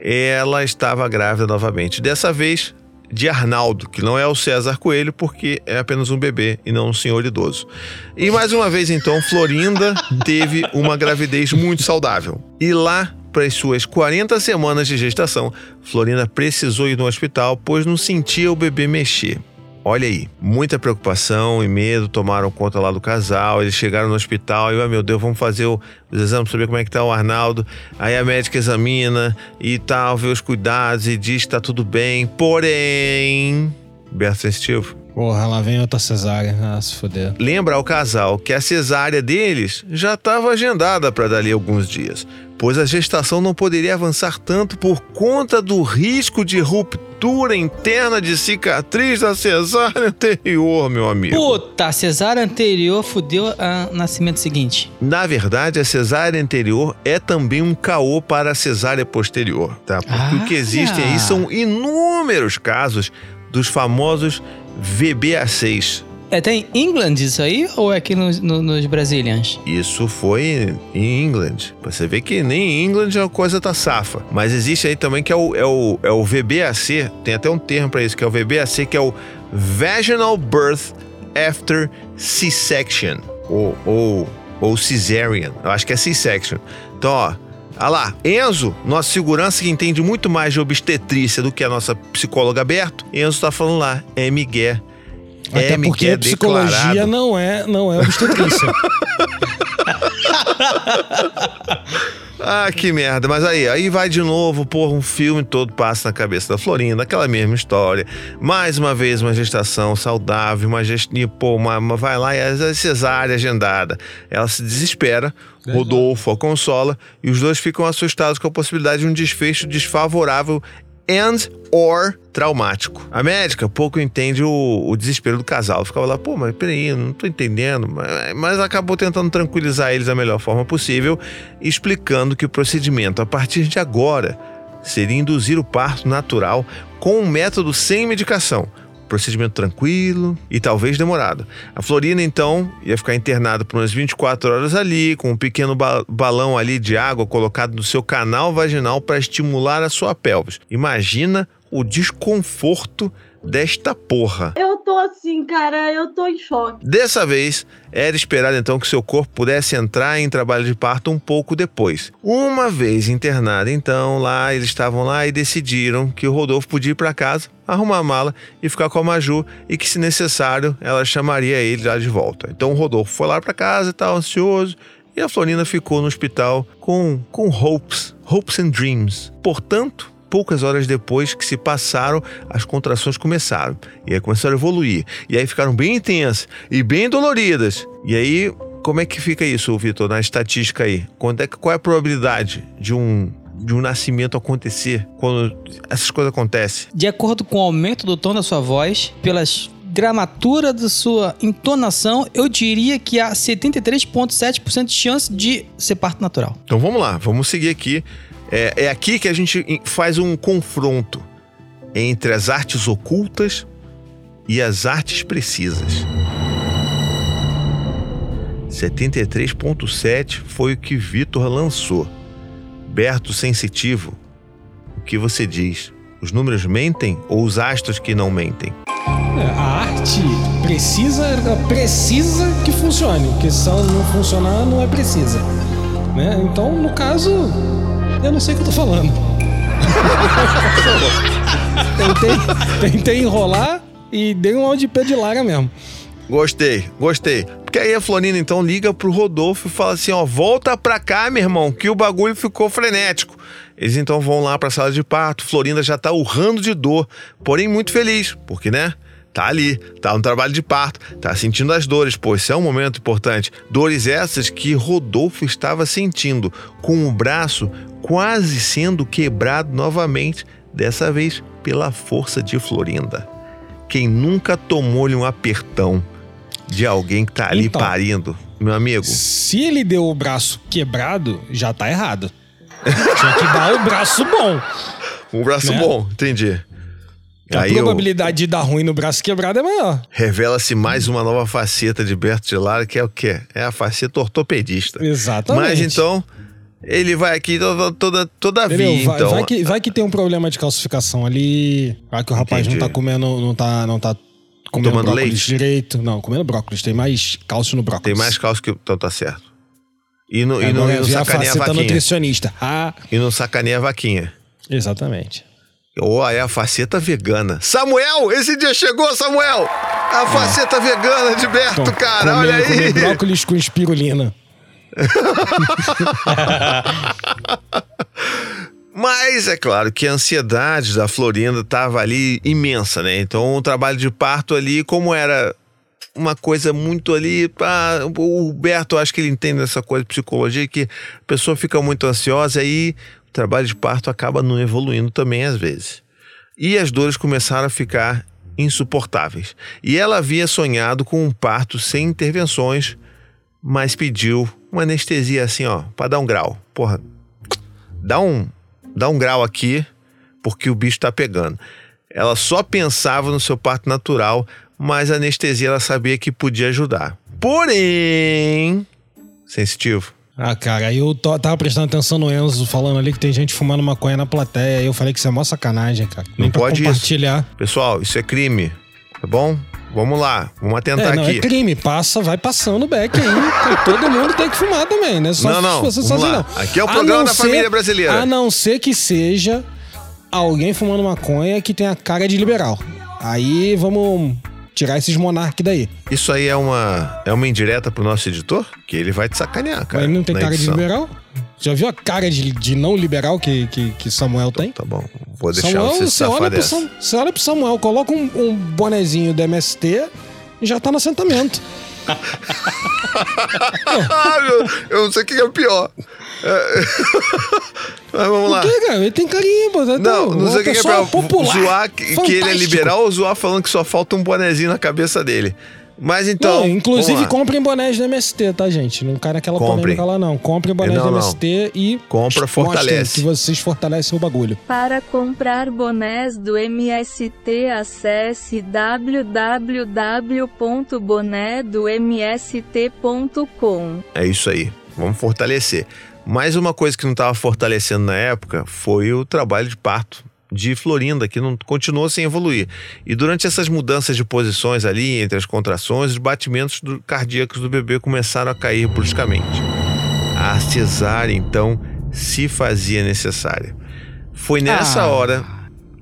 ela estava grávida novamente. Dessa vez de Arnaldo, que não é o César Coelho, porque é apenas um bebê e não um senhor idoso. E mais uma vez então, Florinda teve uma gravidez muito saudável. E lá para as suas 40 semanas de gestação, Florinda precisou ir no hospital, pois não sentia o bebê mexer. Olha aí, muita preocupação e medo tomaram conta lá do casal. Eles chegaram no hospital e, ah, meu Deus, vamos fazer o- os exames, saber como é que tá o Arnaldo. Aí a médica examina e tal, vê os cuidados e diz que tá tudo bem. Porém, Berto sensitivo.
Porra, lá vem outra cesárea. Ah, se foder.
Lembra ao casal que a cesárea deles já estava agendada para dali alguns dias, pois a gestação não poderia avançar tanto por conta do risco de ruptura interna de cicatriz da cesárea anterior, meu amigo.
Puta, a cesárea anterior fudeu o nascimento seguinte.
Na verdade, a cesárea anterior é também um caô para a cesárea posterior, tá? Porque o que existem aí são inúmeros casos dos famosos VBA6.
É, tem England isso aí ou é aqui nos, no- nos?
Isso foi em England. Você vê que nem em England a coisa tá safa. Mas existe aí também que é o, é o, é o VBAC, tem até um termo para isso, que é o VBAC, que é o Vaginal Birth After C-Section. Ou, ou, ou Cesarean. Eu acho que é C-Section. Então, ó. Ah lá, Enzo, nosso segurança que entende muito mais de obstetrícia do que a nossa psicóloga Berto, Enzo tá falando lá, é Miguel.
Até
é
porque
Miguel
psicologia
declarado.
não é, não é obstetrícia.
Ah, que merda. Mas aí, aí vai de novo, porra, um filme todo passa na cabeça da Florinda, aquela mesma história. Mais uma vez, uma gestação saudável, uma gestação, pô, uma, uma- vai lá e a cesárea agendada. Ela se desespera, Rodolfo a consola e os dois ficam assustados com a possibilidade de um desfecho desfavorável and or traumático. A médica pouco entende o, o desespero do casal. Ficava lá, pô, mas peraí, não tô entendendo. Mas, mas acabou tentando tranquilizar eles da melhor forma possível, explicando que o procedimento, a partir de agora, seria induzir o parto natural com um método sem medicação. Procedimento tranquilo e talvez demorado. A Florina, então, ia ficar internada por umas 24 horas ali, com um pequeno ba- balão ali de água colocado no seu canal vaginal para estimular a sua pelvis. Imagina o desconforto desta porra.
Eu tô assim, cara, eu tô em choque.
Dessa vez, era esperado então que seu corpo pudesse entrar em trabalho de parto um pouco depois. Uma vez internada, então, lá eles estavam lá e decidiram que o Rodolfo podia ir para casa, arrumar a mala e ficar com a Maju e que, se necessário, ela chamaria ele lá de volta. Então o Rodolfo foi lá para casa e tal, ansioso, e a Florinda ficou no hospital com, com hopes, hopes and dreams. Portanto, poucas horas depois que se passaram, as contrações começaram. E aí começaram a evoluir. E aí ficaram bem intensas e bem doloridas. E aí, como é que fica isso, Vitor, na estatística aí? Quando é, que- qual é a probabilidade de um, de um nascimento acontecer quando essas coisas acontecem?
De acordo com o aumento do tom da sua voz, pelas gramatura da sua entonação, eu diria que há 73,7% de chance de ser parto natural.
Então vamos lá, vamos seguir aqui. É, é aqui que a gente faz um confronto entre as artes ocultas e as artes precisas. 73,7 foi o que Vitor lançou. Berto Sensitivo, o que você diz? Os números mentem ou os astros que não mentem?
É, a arte precisa, precisa que funcione, porque se ela não funcionar, não é precisa. Né? Então, no caso, eu não sei o que eu tô falando. tentei, tentei enrolar e dei um áudio de pé de larga mesmo.
Gostei, gostei. Porque aí a Florinda então liga pro Rodolfo e fala assim: ó, volta pra cá, meu irmão, que o bagulho ficou frenético. Eles então vão lá pra sala de parto. Florinda já tá urrando de dor, porém muito feliz, porque, né? Tá ali, tá no trabalho de parto, tá sentindo as dores, pô, isso é um momento importante. Dores essas que Rodolfo estava sentindo, com o braço quase sendo quebrado novamente, dessa vez pela força de Florinda. Quem nunca tomou-lhe um apertão de alguém que tá ali
Então.
parindo, meu amigo?
Se ele deu o braço quebrado, já tá errado. Tinha que dar o braço bom.
Um braço
Né?
bom, entendi.
A
Aí eu-
probabilidade de dar ruim no braço quebrado é maior.
revela-se mais uma nova faceta de Berto de Lara, que é o quê? É a faceta ortopedista.
Exatamente.
Mas então, ele vai aqui toda, toda,
Entendeu? Vai,
então.
vai que, vai que tem um problema de calcificação ali. Vai que o rapaz
Entendi.
não tá comendo, não tá, não tá comendo
Tomando
brócolis
leite?
direito. Não, comendo brócolis. Tem mais cálcio no brócolis.
Tem mais cálcio que. Então tá certo. E não, e não, e não sacaneia a
faceta
vaquinha.
nutricionista. Ah,
E não sacaneia a vaquinha.
exatamente.
Ou aí a faceta vegana. Samuel! Esse dia chegou, Samuel! A faceta vegana de Berto,
Então,
cara, olha aí!
brócolis com espirulina.
Mas é claro que a ansiedade da Florinda estava ali imensa, né? Então o trabalho de parto ali, como era uma coisa muito ali. ah, o Berto, acho que ele entende essa coisa de psicologia, que a pessoa fica muito ansiosa e o trabalho de parto acaba não evoluindo também às vezes. E as dores começaram a ficar insuportáveis. E ela havia sonhado com um parto sem intervenções, mas pediu uma anestesia assim, ó, para dar um grau. Porra, dá um, dá um grau aqui, porque o bicho tá pegando. Ela só pensava no seu parto natural, mas a anestesia ela sabia que podia ajudar. Porém, sensitivo.
Ah, cara, aí eu tô- tava prestando atenção no Enzo falando ali que tem gente fumando maconha na plateia. Aí eu falei que isso é mó sacanagem, cara. Nem
Não
pra
pode
compartilhar.
isso. Pessoal, isso é crime, tá bom? Vamos lá, vamos atentar
É, não,
aqui.
é crime. Passa, vai passando o beck aí. todo mundo tem que fumar também, né? Só
Não, não,
você sozinho,
lá.
não.
Aqui é o programa da família brasileira.
A não ser que seja alguém fumando maconha que tem a cara de liberal. Aí vamos tirar esses monarques daí.
Isso aí é uma, é uma indireta pro nosso editor? Que ele vai te sacanear, cara.
Ele não tem cara de
edição.
liberal? Já viu a cara de, de não liberal que, que, que Samuel tem?
Tá bom, vou deixar
Samuel,
você
você, olha pro. Sam- você olha pro Samuel, coloca um, um bonezinho do MST e já tá no assentamento.
Eu não sei o que é pior. É... Mas vamos lá.
Que, cara? Ele tem carinho, pô. tá-
Não, não sei o que, é pior.
popular.
Zoar que, que ele é liberal ou zoar falando que só falta um bonezinho na cabeça dele. Mas então.
Não, inclusive, comprem bonés do MST, tá, gente? Não cai naquela polêmica lá, não. Comprem bonés
Não,
do
não.
MST e.
Compra, fortalece.
Que vocês fortalecem o bagulho.
Para comprar bonés do MST, acesse www.bonédomst.com.
É isso aí. Vamos fortalecer. Mais uma coisa que não estava fortalecendo na época foi o trabalho de parto de Florinda, que não continuou sem evoluir. E durante essas mudanças de posições ali, entre as contrações, os batimentos do- cardíacos do bebê começaram a cair bruscamente. A cesárea, então, se fazia necessária. Foi nessa
Ah.
hora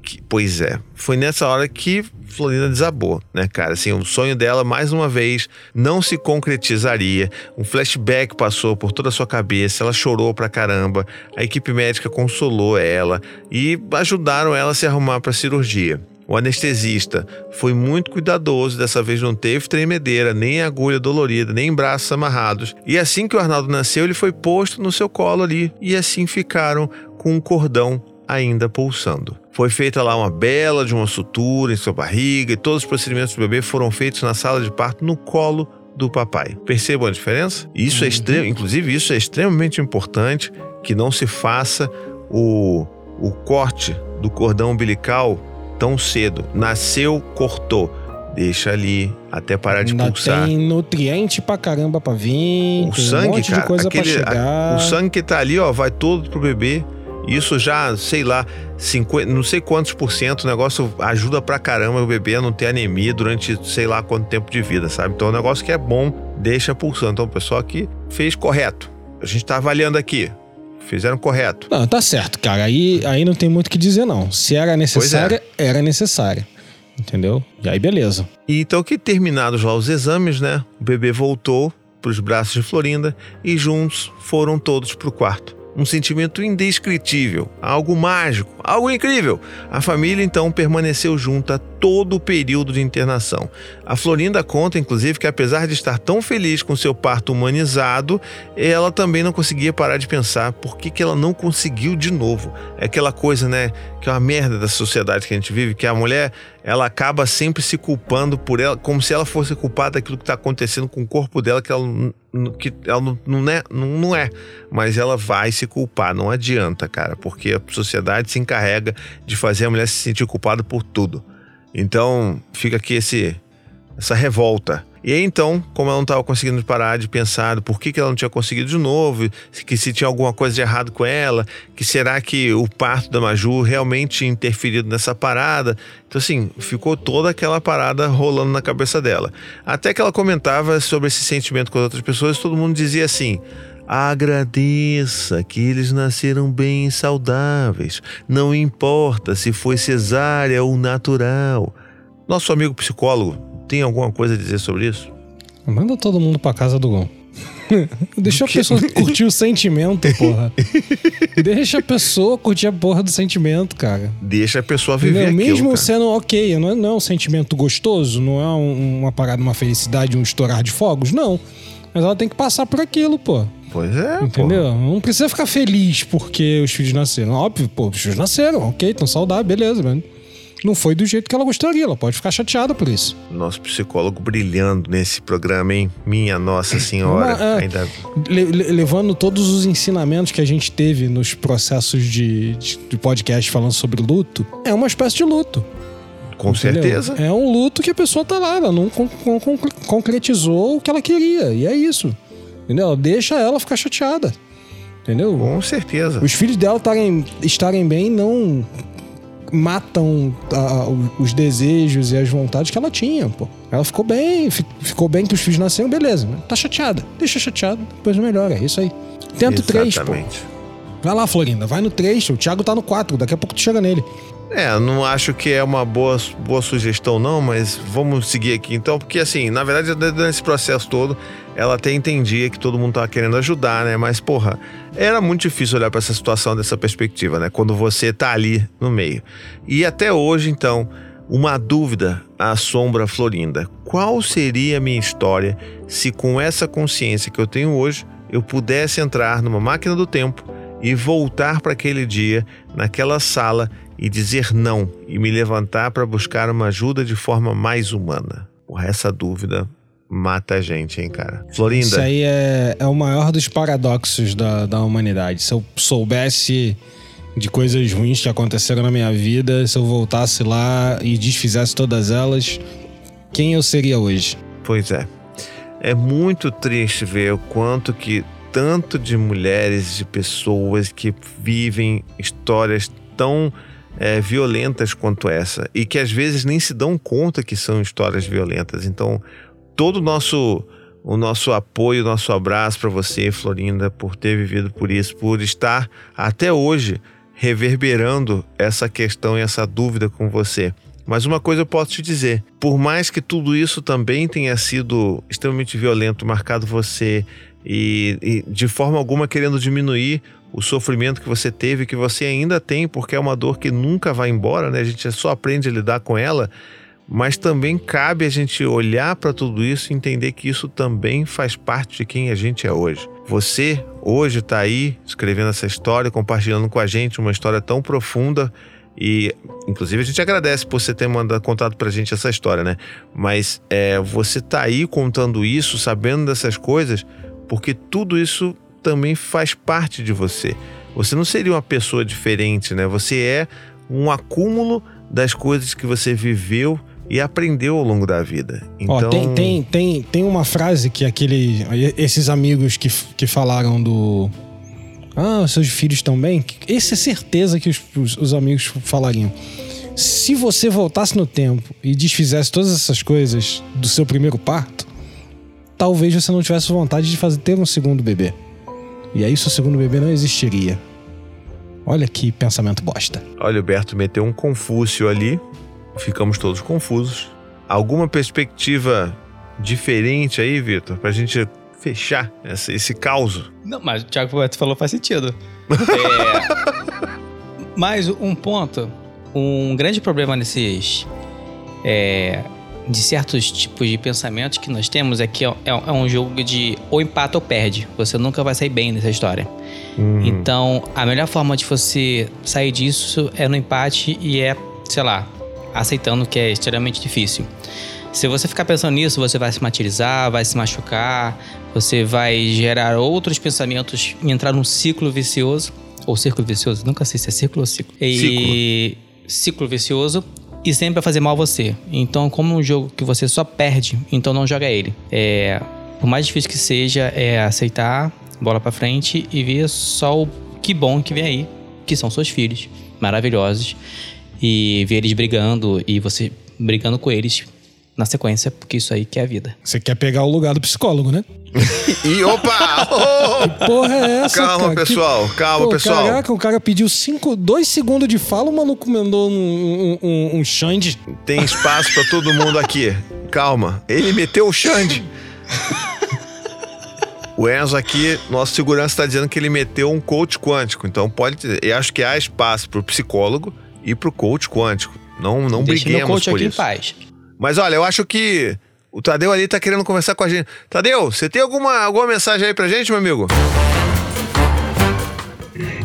que, pois é, foi nessa hora que Florinda desabou, né, cara? Assim, o sonho dela, mais uma vez, não se concretizaria. Um flashback passou por toda a sua cabeça, ela chorou pra caramba. A equipe médica consolou ela e ajudaram ela a se arrumar pra cirurgia. O anestesista foi muito cuidadoso, dessa vez não teve tremedeira, nem agulha dolorida, nem braços amarrados. E assim que o Arnaldo nasceu, ele foi posto no seu colo ali e assim ficaram com um cordão ainda pulsando. Foi feita lá uma bela de uma sutura em sua barriga e todos os procedimentos do bebê foram feitos na sala de parto no colo do papai. Percebam a diferença? Isso é extremo, inclusive isso é extremamente importante que não se faça o, o corte do cordão umbilical tão cedo. Nasceu, cortou. Deixa ali até parar de
Ainda
pulsar.
tem nutriente pra caramba pra vir.
O
tem
sangue,
um monte
cara,
de coisa
aquele,
pra chegar.
a- o sangue que tá ali, ó, vai todo pro bebê. Isso já, sei lá, 50, não sei quantos por cento, o negócio ajuda pra caramba o bebê a não ter anemia durante sei lá quanto tempo de vida, sabe? Então é um negócio que é bom, deixa pulsando. Então o pessoal aqui fez correto. A gente tá avaliando aqui. Fizeram correto.
Não, tá certo, cara. Aí, aí não tem muito o que dizer, não. Se era necessária, era necessária. Entendeu? E aí, beleza.
E então que terminados lá os exames, né? O bebê voltou pros braços de Florinda e juntos foram todos pro quarto. Um sentimento indescritível, algo mágico, algo incrível. A família então permaneceu junta todo o período de internação. A Florinda conta, inclusive, que apesar de estar tão feliz com seu parto humanizado, ela também não conseguia parar de pensar por que, que ela não conseguiu de novo. É aquela coisa, né? Que é uma merda da sociedade que a gente vive, que a mulher ela acaba sempre se culpando por ela, como se ela fosse culpada daquilo que está acontecendo com o corpo dela, que ela, que ela não, não, é, não, não é. Mas ela vai se culpar, não adianta, cara, porque a sociedade se encarrega de fazer a mulher se sentir culpada por tudo. Então fica aqui esse, essa revolta. E aí então, como ela não estava conseguindo parar de pensar por que, que ela não tinha conseguido de novo, que se tinha alguma coisa de errado com ela, que será que o parto da Maju realmente tinha interferido nessa parada. Então assim, ficou toda aquela parada rolando na cabeça dela. Até que ela comentava sobre esse sentimento com as outras pessoas, todo mundo dizia assim: Agradeça que eles nasceram bem e saudáveis. Não importa se foi cesárea ou natural. Nosso amigo psicólogo tem alguma coisa a dizer sobre isso?
Manda todo mundo pra casa do Gon. Deixa a pessoa curtir o sentimento, porra. Deixa a pessoa curtir a porra do sentimento, cara.
Deixa a pessoa viver aquilo,
Mesmo
cara.
sendo ok, não é, não é um sentimento gostoso, não é um- uma parada, uma felicidade, um estourar de fogos, não. Mas ela tem que passar por aquilo, pô.
Pois é,
Entendeu? Não precisa ficar feliz porque os filhos nasceram. Óbvio, pô, os filhos nasceram, ok, estão saudáveis, beleza, mano. Não foi do jeito que ela gostaria, ela pode ficar chateada por isso.
Nosso psicólogo brilhando nesse programa, hein? Minha Nossa Senhora.
Uma- é,
Ainda
le- le- levando todos os ensinamentos que a gente teve nos processos de, de, de podcast falando sobre luto, é uma espécie de luto.
com
entendeu?
certeza.
É um luto que a pessoa tá lá, ela não con- con- concretizou o que ela queria. E é isso. Entendeu? Deixa ela ficar chateada. Entendeu?
Com certeza.
Os filhos dela tarem- estarem bem não matam os desejos e as vontades que ela tinha, pô. Ela ficou bem, fi- ficou bem que os filhos nasceram, beleza. Tá chateada. Deixa chateada, depois melhora. É isso aí. Tenta o 3, pô. Vai lá, Florinda. Vai no 3. O Thiago tá no 4. Daqui a pouco tu chega nele.
É, não acho que é uma boa, boa sugestão, não, mas vamos seguir aqui então, porque assim, na verdade, nesse processo todo, ela até entendia que todo mundo tava querendo ajudar, né? Mas, porra, era muito difícil olhar para essa situação dessa perspectiva, né? Quando você tá ali no meio. E até hoje, então, uma dúvida assombra Florinda. Qual seria a minha história se com essa consciência que eu tenho hoje, eu pudesse entrar numa máquina do tempo e voltar para aquele dia, naquela sala e dizer não e me levantar para buscar uma ajuda de forma mais humana? Porra, essa dúvida mata a gente, hein, cara? Florinda.
Isso aí é, é o maior dos paradoxos da, da humanidade. Se eu soubesse de coisas ruins que aconteceram na minha vida, se eu voltasse lá e desfizesse todas elas, quem eu seria hoje?
Pois é. É muito triste ver o quanto que tanto de mulheres, de pessoas que vivem histórias tão é, violentas quanto essa e que às vezes nem se dão conta que são histórias violentas. Então, todo o nosso o nosso apoio, o nosso abraço para você, Florinda, por ter vivido por isso, por estar até hoje reverberando essa questão e essa dúvida com você. Mas uma coisa eu posso te dizer: por mais que tudo isso também tenha sido extremamente violento, marcado você e, e de forma alguma querendo diminuir o sofrimento que você teve, que você ainda tem, porque é uma dor que nunca vai embora, né? A gente só aprende a lidar com ela. Mas também cabe a gente olhar para tudo isso e entender que isso também faz parte de quem a gente é hoje. Você hoje está aí escrevendo essa história, compartilhando com a gente uma história tão profunda e, inclusive, a gente agradece por você ter mandado contato pra gente essa história, né? Mas é, você tá aí contando isso, sabendo dessas coisas, porque tudo isso também faz parte de você. Você não seria uma pessoa diferente, né? Você é um acúmulo das coisas que você viveu e aprendeu ao longo da vida. Então,
Ó, tem, tem, tem, tem uma frase que aquele, esses amigos que, que falaram do. Ah, seus filhos estão bem? Esse é certeza que os, os, os amigos falariam. Se você voltasse no tempo e desfizesse todas essas coisas do seu primeiro parto, talvez você não tivesse vontade de fazer ter um segundo bebê. E aí seu segundo bebê não existiria. Olha que pensamento bosta.
Olha, o Berto meteu um Confúcio ali. Ficamos todos confusos. Alguma perspectiva diferente aí, Vitor, pra gente fechar esse, esse caos?
Não, mas o Thiago falou faz sentido. É... mais um ponto. Um grande problema nesses. É, de certos tipos de pensamentos que nós temos é que é, é um jogo de ou empata ou perde. Você nunca vai sair bem nessa história.
Uhum.
Então, a melhor forma de você sair disso é no empate e é, sei lá, aceitando que é extremamente difícil. Se você ficar pensando nisso, você vai se martirizar, vai se machucar, você vai gerar outros pensamentos e entrar num ciclo vicioso. Ou círculo vicioso, nunca sei se é círculo ou ciclo. E ciclo vicioso e sempre vai fazer mal a você. Então, como um jogo que você só perde, então não joga ele. É, por mais difícil que seja, é aceitar, bola para frente e ver só o que bom que vem aí, que são seus filhos, maravilhosos, e ver eles brigando e você brigando com eles na sequência, porque isso aí que é a vida.
Você quer pegar o lugar do psicólogo, né?
e opa!
Que porra é essa,
Calma,
cara?
pessoal,
Que-
calma,
Pô,
pessoal.
Caraca, o cara pediu cinco, dois segundos de fala, o maluco mandou um, um, um, um Xande.
Tem espaço pra todo mundo aqui. Calma. Ele meteu o Xande. O Enzo aqui, nosso segurança está dizendo que ele meteu um coach quântico. Então pode dizer. Eu acho que há espaço pro psicólogo e pro coach quântico. Não, não
Deixa meu
briguemos
coach
por
aqui em
isso.
paz.
Mas olha, eu acho que o Tadeu ali tá querendo conversar com a gente. Tadeu, você tem alguma, alguma mensagem aí pra gente, meu amigo?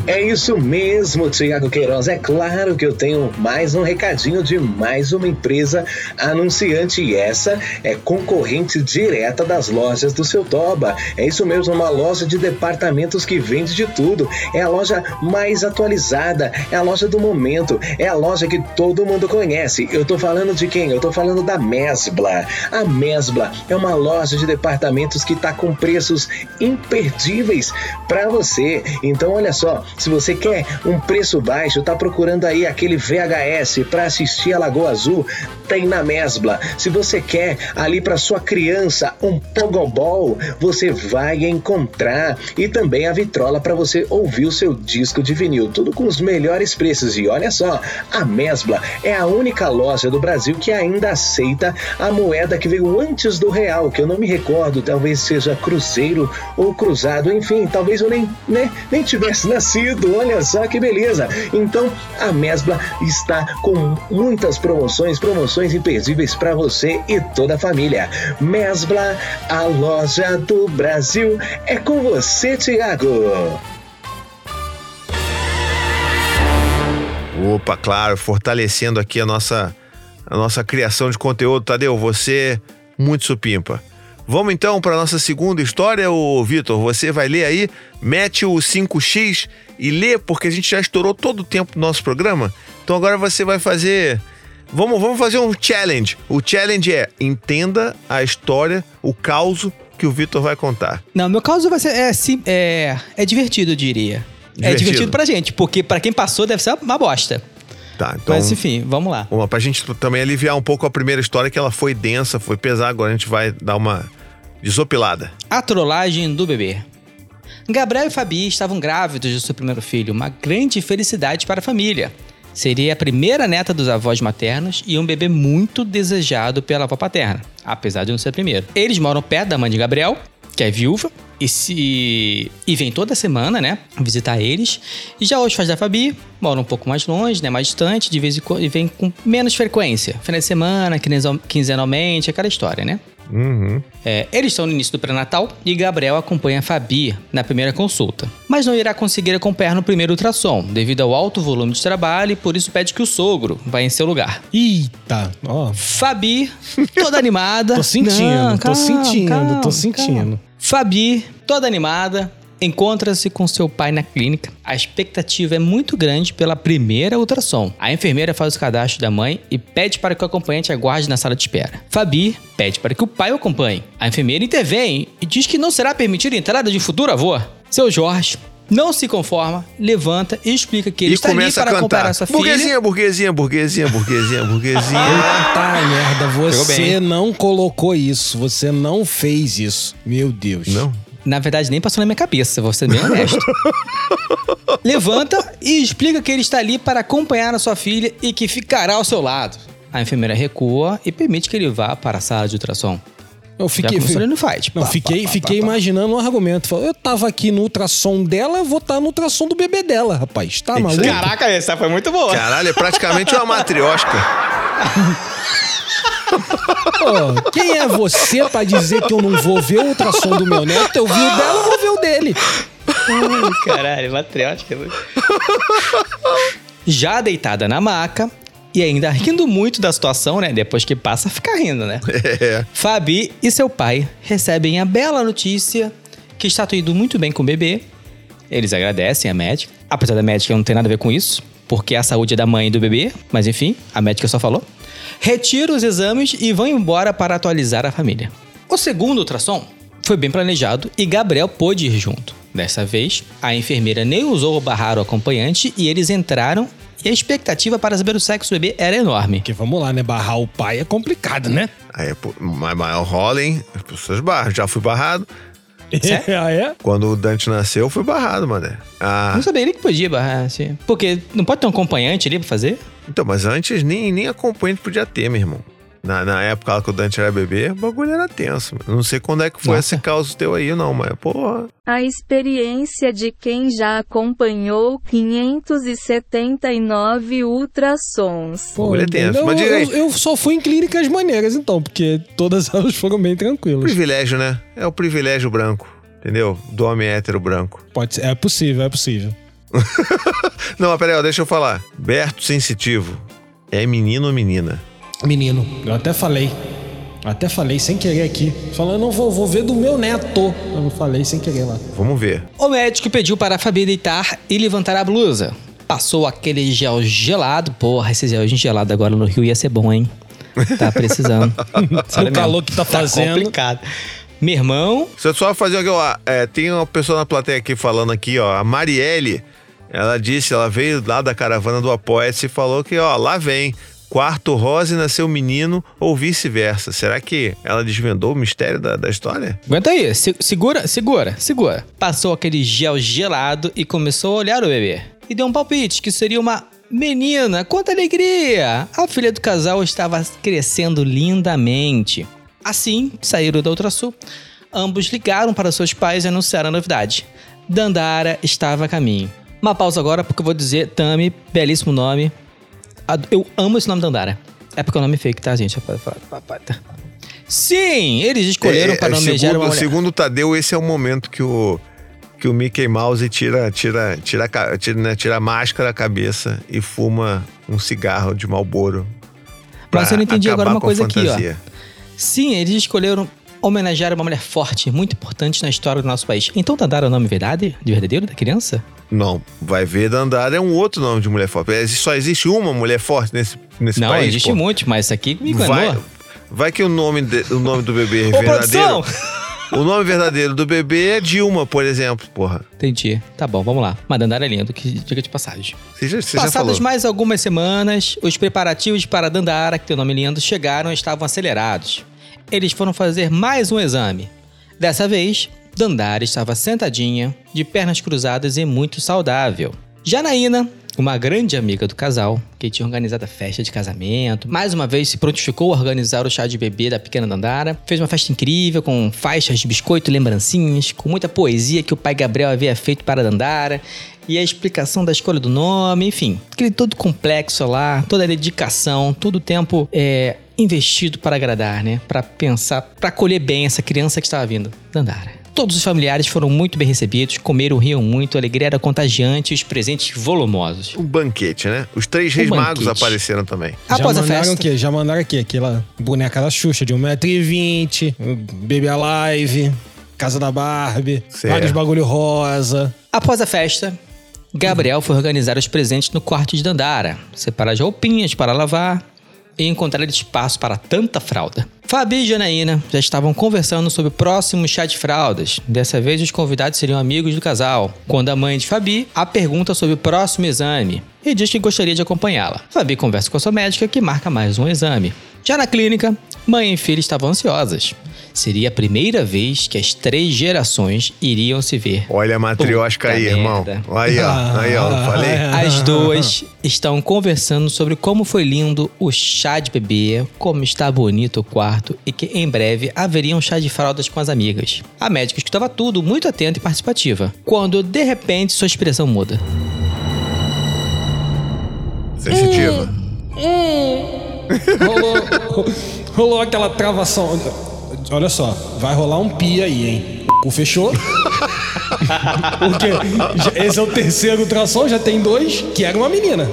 É isso mesmo, Tiago Queiroz. É claro que eu tenho mais um recadinho de mais uma empresa anunciante e essa é concorrente direta das lojas do seu Toba. É isso mesmo, uma loja de departamentos que vende de tudo. É a loja mais atualizada, é a loja do momento, é a loja que todo mundo conhece. Eu tô falando de quem? Eu tô falando da Mesbla. A Mesbla é uma loja de departamentos que tá com preços imperdíveis para você. Então, olha só, se você quer um preço baixo, tá procurando aí aquele VHS para assistir a Lagoa Azul, tem na Mesbla. Se você quer ali para sua criança um pogobol, você vai encontrar e também a vitrola para você ouvir o seu disco de vinil, tudo com os melhores preços. E olha só, a Mesbla é a única loja do Brasil que ainda aceita a moeda que veio antes do real, que eu não me recordo, talvez seja cruzeiro ou cruzado, enfim, talvez eu nem, né, nem tivesse nascido. Olha só que beleza. Então, a Mesbla está com muitas promoções, promoções imperdíveis para você e toda a família. Mesbla, a loja do Brasil, é com você, Tiago.
Opa, claro, fortalecendo aqui a nossa, a nossa criação de conteúdo. Tadeu, você muito supimpa. Vamos então para nossa segunda história, ô Vitor. Você vai ler aí, mete o 5x e lê, porque a gente já estourou todo o tempo do nosso programa. Então agora você vai fazer. Vamos, vamos fazer um challenge. O challenge é entenda a história, o caos que o Vitor vai contar.
Não, meu caso vai ser. É, sim, é, é divertido, eu diria. É
Divertido.
divertido pra gente, porque pra quem passou deve ser uma bosta.
Tá, então.
Mas enfim, vamos lá.
Uma, pra gente também aliviar um pouco a primeira história, que ela foi densa, foi pesada, agora a gente vai dar uma desopilada.
A trollagem do bebê. Gabriel e Fabi estavam grávidos de seu primeiro filho, uma grande felicidade para a família. Seria a primeira neta dos avós maternos e um bebê muito desejado pela avó paterna, apesar de não ser a primeira. Eles moram perto da mãe de Gabriel, que é viúva, e se e vem toda semana, né, visitar eles. E já os pais da Fabi moram um pouco mais longe, né, mais distante, de vez em quando e vem com menos frequência, final de semana, quinzenal- quinzenalmente, aquela história, né?
Uhum.
É, eles estão no início do pré-natal e Gabriel acompanha a Fabi na primeira consulta. Mas não irá conseguir acompanhar no primeiro ultrassom, devido ao alto volume de trabalho e por isso pede que o sogro vá em seu lugar.
Eita, ó.
Fabi, toda animada.
Tô sentindo,
Não,
tô
calma,
sentindo,
calma,
tô sentindo.
calma. Fabi, toda animada, encontra-se com seu pai na clínica. A expectativa é muito grande pela primeira ultrassom. A enfermeira faz o cadastro da mãe e pede para que o acompanhante aguarde na sala de espera. Fabi pede para que o pai o acompanhe. A enfermeira intervém e diz que não será permitida a entrada de futuro avô. Seu Jorge não se conforma, levanta e explica que ele
E
está ali para acompanhar
cantar.
a sua filha.
Burguesinha, burguesinha, burguesinha, burguesinha, burguesinha.
Tá, merda, você não colocou isso, você não fez isso. Meu Deus.
Não?
Na verdade, nem passou na minha cabeça, vou ser bem honesto. Levanta e explica que ele está ali para acompanhar a sua filha e que ficará ao seu lado. A enfermeira recua e permite que ele vá para a sala de ultrassom.
Eu fiquei,
Já no fight.
não,
Pá,
fiquei,
pá,
fiquei
pá,
imaginando um argumento. Eu tava aqui no ultrassom dela, eu vou estar no ultrassom do bebê dela, rapaz. Tá
Isso
maluco?
Caraca, essa foi muito boa.
Caralho, é praticamente uma matriosca.
Pô, quem é você pra dizer que eu não vou ver o ultrassom do meu neto? Eu vi o dela, eu vou ver o dele.
Ai, Caralho, matriótica. Já deitada na maca e ainda rindo muito da situação, né? Depois que passa, fica rindo, né?
É.
Fabi e seu pai recebem a bela notícia que está tudo indo muito bem com o bebê. Eles agradecem a médica, apesar da médica não ter nada a ver com isso, porque a saúde é da mãe e do bebê, mas enfim, a médica só falou. Retira os exames e vão embora para atualizar a família. O segundo ultrassom foi bem planejado e Gabriel pôde ir junto. Dessa vez, a enfermeira nem usou barrar o acompanhante e eles entraram e a expectativa para saber o sexo do bebê era enorme.
Porque vamos lá, né? Barrar o pai é complicado, né?
Aí, mas mas rola, hein? As pessoas barram. Já fui barrado.
Sério?
ah, é?
Quando o Dante nasceu, eu fui barrado, mané. Ah,
Não sabia nem que podia barrar, assim. Porque não pode ter um acompanhante ali pra fazer?
então, mas antes nem, nem acompanhante podia ter, meu irmão. Na, na época lá que o Dante era bebê, o bagulho era tenso. mano. Não sei quando é que foi
Nossa.
esse caos teu aí, não, mas, porra.
A experiência de quem já acompanhou 579 ultrassons.
Pô,
Bagulho é tenso.
eu,
Mas diga aí.
eu, eu só fui em clínicas maneiras, então, porque todas elas foram bem tranquilas.
Privilégio, né? É o privilégio branco, entendeu? Do homem hétero branco.
Pode ser, é possível, é possível.
Não, mas peraí, ó, deixa eu falar. Berto Sensitivo. É menino ou menina?
Menino, eu até falei. Até falei sem querer aqui. Falando, não vou, vou ver do meu neto. Eu falei sem querer lá.
Vamos ver.
O médico pediu para a Fabi deitar e levantar a blusa. Passou aquele gel gelado. Porra, esse gelzinho gelado agora no Rio ia ser bom, hein? Tá precisando.
No calor
mesmo.
que tá fazendo.
complicado. Meu irmão,
eu só fazer aqui, ó. É, tem uma pessoa na plateia aqui falando aqui, ó. A Marielle, ela disse, ela veio lá da caravana do Apoia-se e falou que, ó, lá vem. Quarto rosa e nasceu menino ou vice-versa. Será que ela desvendou o mistério da, da história?
aguenta aí. Se- segura, segura, segura. Passou aquele gel gelado e começou a olhar o bebê. E deu um palpite que seria uma menina. Quanta alegria! A filha do casal estava crescendo lindamente. Assim, saíram da ultrassom. Ambos ligaram para seus pais e anunciaram a novidade. Dandara estava a caminho. Uma pausa agora porque eu vou dizer Tami, belíssimo nome. Eu amo esse nome Dandara. É porque é um nome fake, tá, gente? Sim, eles escolheram
É,
para
é,
nomejar
segundo,
uma mulher.
segundo o Tadeu, esse é o momento que o, que o Mickey Mouse tira, tira, tira, tira, né, tira a máscara da cabeça e fuma um cigarro de Malboro.
Mas eu não entendi agora uma coisa aqui, ó.
ó.
Sim, eles escolheram homenagear uma mulher forte, muito importante na história do nosso país. Então Dandara é o nome verdade, de verdadeiro da criança?
Não, vai ver Dandara é um outro nome de mulher forte. Só existe uma mulher forte nesse, nesse
não,
país.
existe
pô.
muito, mas isso aqui me enganou.
Vai, vai que o nome, de- o nome do bebê é
Ô,
verdadeiro.
produção!
O nome verdadeiro do bebê é Dilma, por exemplo, porra.
Entendi. Tá bom, vamos lá. Mas Dandara é lindo, que diga de passagem.
Você já, você
Passadas mais algumas semanas, os preparativos para Dandara, que tem o nome lindo, chegaram e estavam acelerados. Eles foram fazer mais um exame. Dessa vez, Dandara estava sentadinha, de pernas cruzadas e muito saudável. Janaína, uma grande amiga do casal, que tinha organizado a festa de casamento, mais uma vez se prontificou a organizar o chá de bebê da pequena Dandara. Fez uma festa incrível, com faixas de biscoito e lembrancinhas, com muita poesia que o pai Gabriel havia feito para Dandara, e a explicação da escolha do nome, enfim. Aquele todo complexo lá, toda a dedicação, todo o tempo é, investido para agradar, né? Para pensar, para acolher bem essa criança que estava vindo, Dandara. Todos os familiares foram muito bem recebidos, comeram, riam muito, a alegria era contagiante e os presentes volumosos.
Um banquete, né? Os três reis magos apareceram também.
Após
já
a
mandaram
festa-
o quê? Já mandaram o quê? Aquela boneca da Xuxa de 1,20m, Baby Alive, Casa da Barbie,
Certo.
vários bagulho rosa.
Após a festa, Gabriel foi organizar os presentes no quarto de Dandara, separar as roupinhas para lavar e encontrar espaço para tanta fralda. Fabi e Janaína já estavam conversando sobre o próximo chá de fraldas. Dessa vez, os convidados seriam amigos do casal. Quando a mãe de Fabi a pergunta sobre o próximo exame e diz que gostaria de acompanhá-la. Fabi conversa com a sua médica que marca mais um exame. Já na clínica, mãe e filha estavam ansiosas. Seria a primeira vez que as três gerações iriam se ver.
Olha a matriosca
Puta
aí, irmão.
merda.
Aí, ó. Aí, ó. Não falei?
As duas estão conversando sobre como foi lindo o chá de bebê, como está bonito o quarto e que em breve haveria um chá de fraldas com as amigas. A médica escutava tudo, muito atenta e participativa. Quando de repente sua expressão muda.
Sensitiva.
Rolou, rolou aquela travação. Olha só, vai rolar um pi aí, hein? O fechou? Porque esse é o terceiro ultrassom, já tem dois, que era uma menina.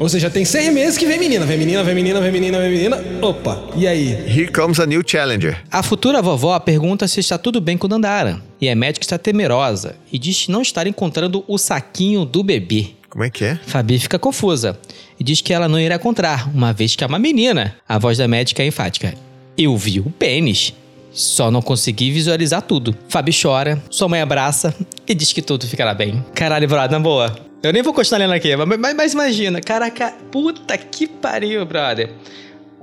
Ou seja, tem seis meses que vem menina, vem menina, vem menina, vem menina, vem menina. Opa, e aí?
Here comes a new challenger.
A futura vovó pergunta se está tudo bem com Dandara. E a médica está temerosa e diz não estar encontrando o saquinho do bebê.
Como é que é?
Fabi fica confusa e diz que ela não irá encontrar, uma vez que é uma menina. A voz da médica é enfática. Eu vi o pênis. Só não consegui visualizar tudo. Fabi chora, sua mãe abraça e diz que tudo ficará bem. Caralho, brother, na boa. Eu nem vou continuar lendo aqui, mas, mas- mas imagina, caraca, puta que pariu, brother.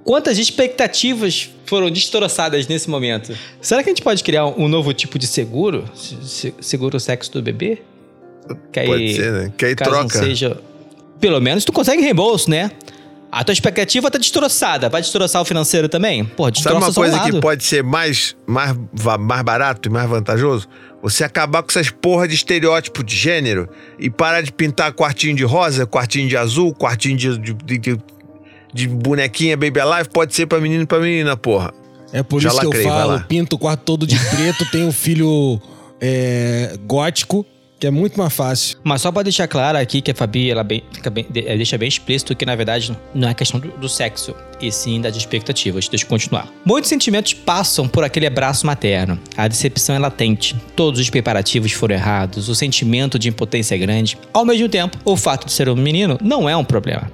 Quantas expectativas foram destroçadas nesse momento? Será que a gente pode criar um novo tipo de seguro? Se- se- Seguro sexo do bebê? Que aí,
Pode ser, né? Que aí troca.
seja. Pelo menos tu consegue reembolso, né? A tua expectativa tá destroçada. Vai destroçar o financeiro também? Pô,
Sabe
destroça
uma
só um
coisa que pode ser mais, mais, mais barato e mais vantajoso? Você acabar com essas porra de estereótipo de gênero e parar de pintar quartinho de rosa, quartinho de azul, quartinho de, de, de- de- de bonequinha Baby Alive, pode ser pra menino e pra menina, porra.
É por
Já
isso que
lacrei,
eu
vai
falo, pinto o quarto todo de preto, tenho um filho é, gótico, que é muito mais fácil.
Mas só pra deixar claro aqui que a Fabi ela bem, bem- de- deixa bem explícito que na verdade não é questão do, do sexo, e sim das expectativas. Deixa eu continuar. Muitos sentimentos passam por aquele abraço materno. A decepção é latente. Todos os preparativos foram errados. O sentimento de impotência é grande. Ao mesmo tempo, o fato de ser um menino não é um problema.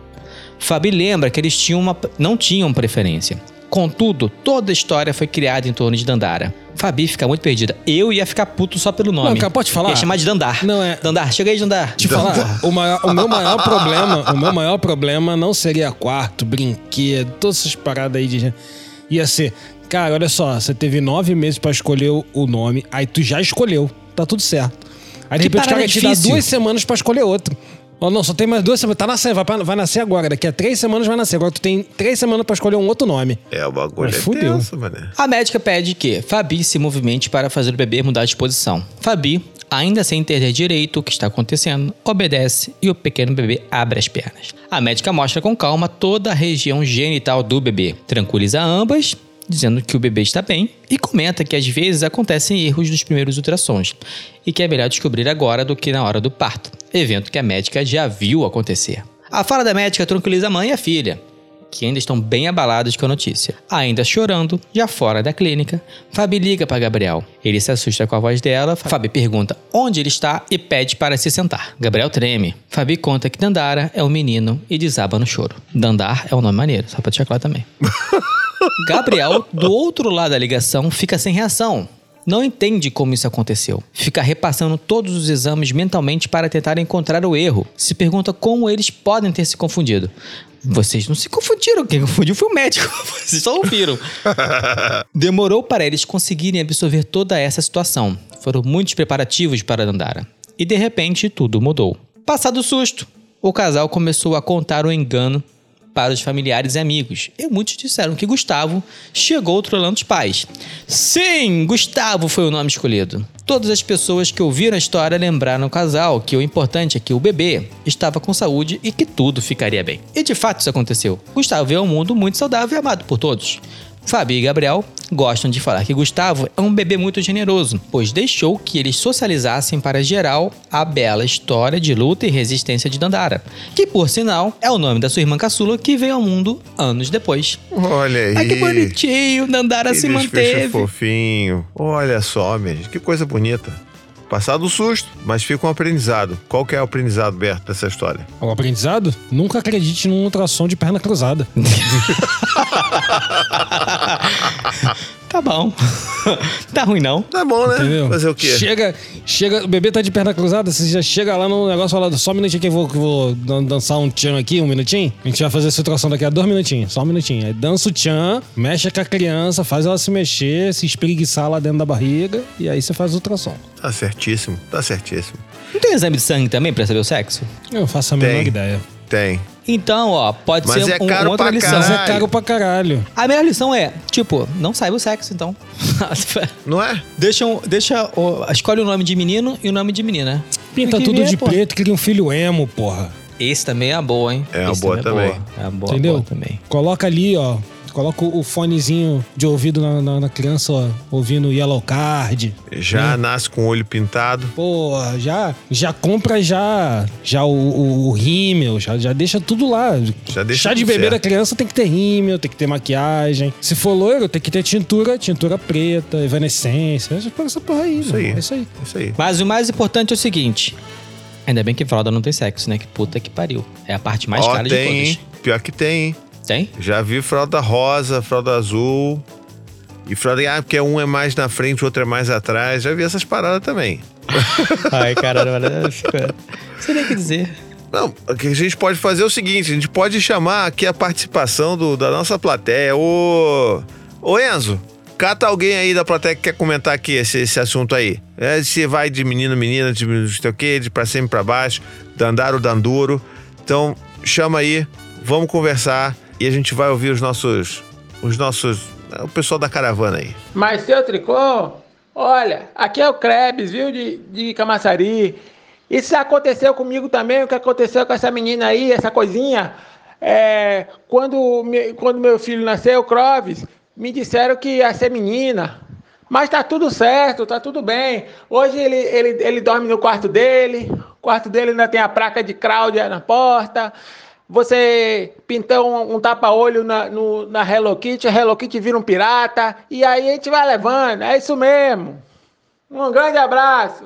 Fabi lembra que eles tinham uma, não tinham preferência. Contudo, toda a história foi criada em torno de Dandara. Fabi fica muito perdida. Eu ia ficar puto só pelo nome.
Não, cara, pode falar?
Ia chamar de Dandar.
Não, é-
Dandar, chega aí, Dandar.
Te falar, o, maior- o meu maior problema, o meu maior problema não seria quarto, brinquedo, todas essas paradas aí de. Ia ser, cara, olha só, você teve nove meses pra escolher o- nome, aí tu já escolheu, tá tudo certo. Aí de
Que
repente o cara te dá duas semanas pra escolher outro. Oh, não, só tem mais duas semanas. Tá nascendo, vai, pra- vai nascer agora. Daqui a três semanas vai nascer. Agora tu tem três semanas pra escolher um outro nome.
É, o bagulho
Mas
é
fudeu.
tenso, mané.
A médica pede que Fabi se movimente para fazer o bebê mudar de posição. Fabi, ainda sem entender direito o que está acontecendo, obedece e o pequeno bebê abre as pernas. A médica mostra com calma toda a região genital do bebê, tranquiliza ambas, dizendo que o bebê está bem e comenta que às vezes acontecem erros nos primeiros ultrassons e que é melhor descobrir agora do que na hora do parto, evento que a médica já viu acontecer. A fala da médica tranquiliza a mãe e a filha, que ainda estão bem abalados com a notícia. Ainda chorando, já fora da clínica, Fabi liga para Gabriel. Ele se assusta com a voz dela. Fabi pergunta onde ele está e pede para se sentar. Gabriel treme. Fabi conta que Dandara é um menino e desaba no choro. Dandar é um nome maneiro, só pra deixar claro também. Gabriel, do outro lado da ligação, fica sem reação. Não entende como isso aconteceu. Fica repassando todos os exames mentalmente para tentar encontrar o erro. Se pergunta como eles podem ter se confundido. Vocês não se confundiram, quem confundiu foi o médico. Vocês só ouviram. Demorou para eles conseguirem absorver toda essa situação. Foram muitos preparativos para Dandara. E de repente tudo mudou. Passado o susto, o casal começou a contar o engano para os familiares e amigos. E muitos disseram que Gustavo chegou trolando os pais. Sim, Gustavo foi o nome escolhido. Todas as pessoas que ouviram a história lembraram o casal que o importante é que o bebê estava com saúde e que tudo ficaria bem. E de fato isso aconteceu. Gustavo veio ao mundo muito saudável e amado por todos. Fabi e Gabriel gostam de falar que Gustavo é um bebê muito generoso, pois deixou que eles socializassem para geral a bela história de luta e resistência de Dandara, que por sinal é o nome da sua irmã caçula que veio ao mundo anos depois.
Olha aí.
Ai que bonitinho, Dandara
Que
se manteve.
fofinho. Olha só, minha gente, que coisa bonita. Passado o susto, mas fica um aprendizado. Qual que é o aprendizado, Berto, dessa história?
O aprendizado? Nunca acredite num ultrassom de perna cruzada.
Tá bom. tá ruim não.
Tá bom, né?
Entendeu?
Fazer o quê?
Chega, chega, o bebê tá de perna cruzada, você já chega lá no negócio falando, só um minutinho que eu vou, que eu vou dan- dançar um tchan aqui, um minutinho. A gente vai fazer essa situação daqui a dois minutinhos, só um minutinho. Aí dança o tchan, mexe com a criança, faz ela se mexer, se espreguiçar lá dentro da barriga, e aí você faz o ultrassom.
Tá certíssimo, tá certíssimo.
Não tem exame de sangue também pra saber o sexo?
Eu não faço a menor
Tem.
ideia.
Tem.
Então, ó, pode
Mas
ser
é
um,
caro
outra
pra
lição.
Mas é caro pra caralho.
A melhor lição é, tipo, não saiba o sexo, então.
Não é?
deixa, um- deixa o- escolhe o nome de menino e o nome de menina.
Pinta
O que
tudo
vier,
de
pô.
preto, cria um filho emo, porra.
Esse também é a boa, hein?
É uma
Esse
boa
é
também.
boa. É uma boa,
Entendeu?
boa também.
Coloca ali, ó. Coloca o fonezinho de ouvido na, na- na criança, ó, ouvindo Yellow Card.
Já nasce com o olho pintado.
Pô, já, já compra já, já o, o, o rímel, já, já deixa tudo lá.
Já deixa
Chá de bebê
certo.
da criança tem que ter rímel, tem que ter maquiagem. Se for loiro, tem que ter tintura, tintura preta, evanescência. Essa porra aí,
Isso aí.
É isso aí.
Isso aí.
Mas o mais importante é o seguinte. Ainda bem que fralda não tem sexo, né? Que puta que pariu. É a parte mais
Ó,
cara
tem,
de
hein?
todas.
Pior que tem, hein?
Tem?
Já vi fralda rosa, fralda azul. E fralda, ah, porque um é mais na frente, o outro é mais atrás. Já vi essas paradas também.
Ai, caralho. Não sei nem o que dizer.
Não, o que a gente pode fazer é o seguinte: a gente pode chamar aqui a participação do- da nossa plateia. Ô, ô Enzo, cata alguém aí da plateia que quer comentar aqui esse, esse assunto aí. É, se vai de menino, menina, de não sei o quê, de pra cima e pra baixo, dandaro, danduro. Então, chama aí, vamos conversar e a gente vai ouvir os nossos. Os nossos. O pessoal da caravana aí.
Mas seu tricô, olha, aqui é o Krebs, viu, de, de Camaçari. Isso aconteceu comigo também, o que aconteceu com essa menina aí, essa coisinha. É, quando, quando meu filho nasceu, Clóvis, me disseram que ia ser menina. Mas tá tudo certo, tá tudo bem. Hoje ele, ele, ele dorme no quarto dele, o quarto dele ainda tem a placa de Cláudia na porta. Você pintou um, um tapa-olho na, no- na Hello Kitty, a Hello Kitty vira um pirata, e aí a gente vai levando, é isso mesmo. Um grande abraço.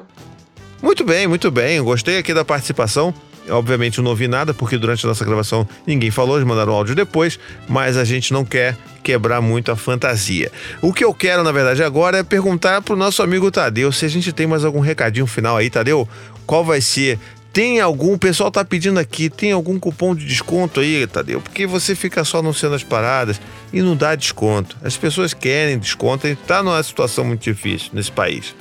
Muito bem, muito bem. Gostei aqui da participação. Obviamente não ouvi nada, porque durante a nossa gravação ninguém falou, eles mandaram áudio depois, mas a gente não quer quebrar muito a fantasia. O que eu quero, na verdade, agora é perguntar pro nosso amigo Tadeu se a gente tem mais algum recadinho final aí, Tadeu. Qual vai ser? Tem algum, o pessoal tá pedindo aqui, tem algum cupom de desconto aí, Tadeu? Porque você fica só anunciando as paradas e não dá desconto. As pessoas querem desconto e tá numa situação muito difícil nesse país.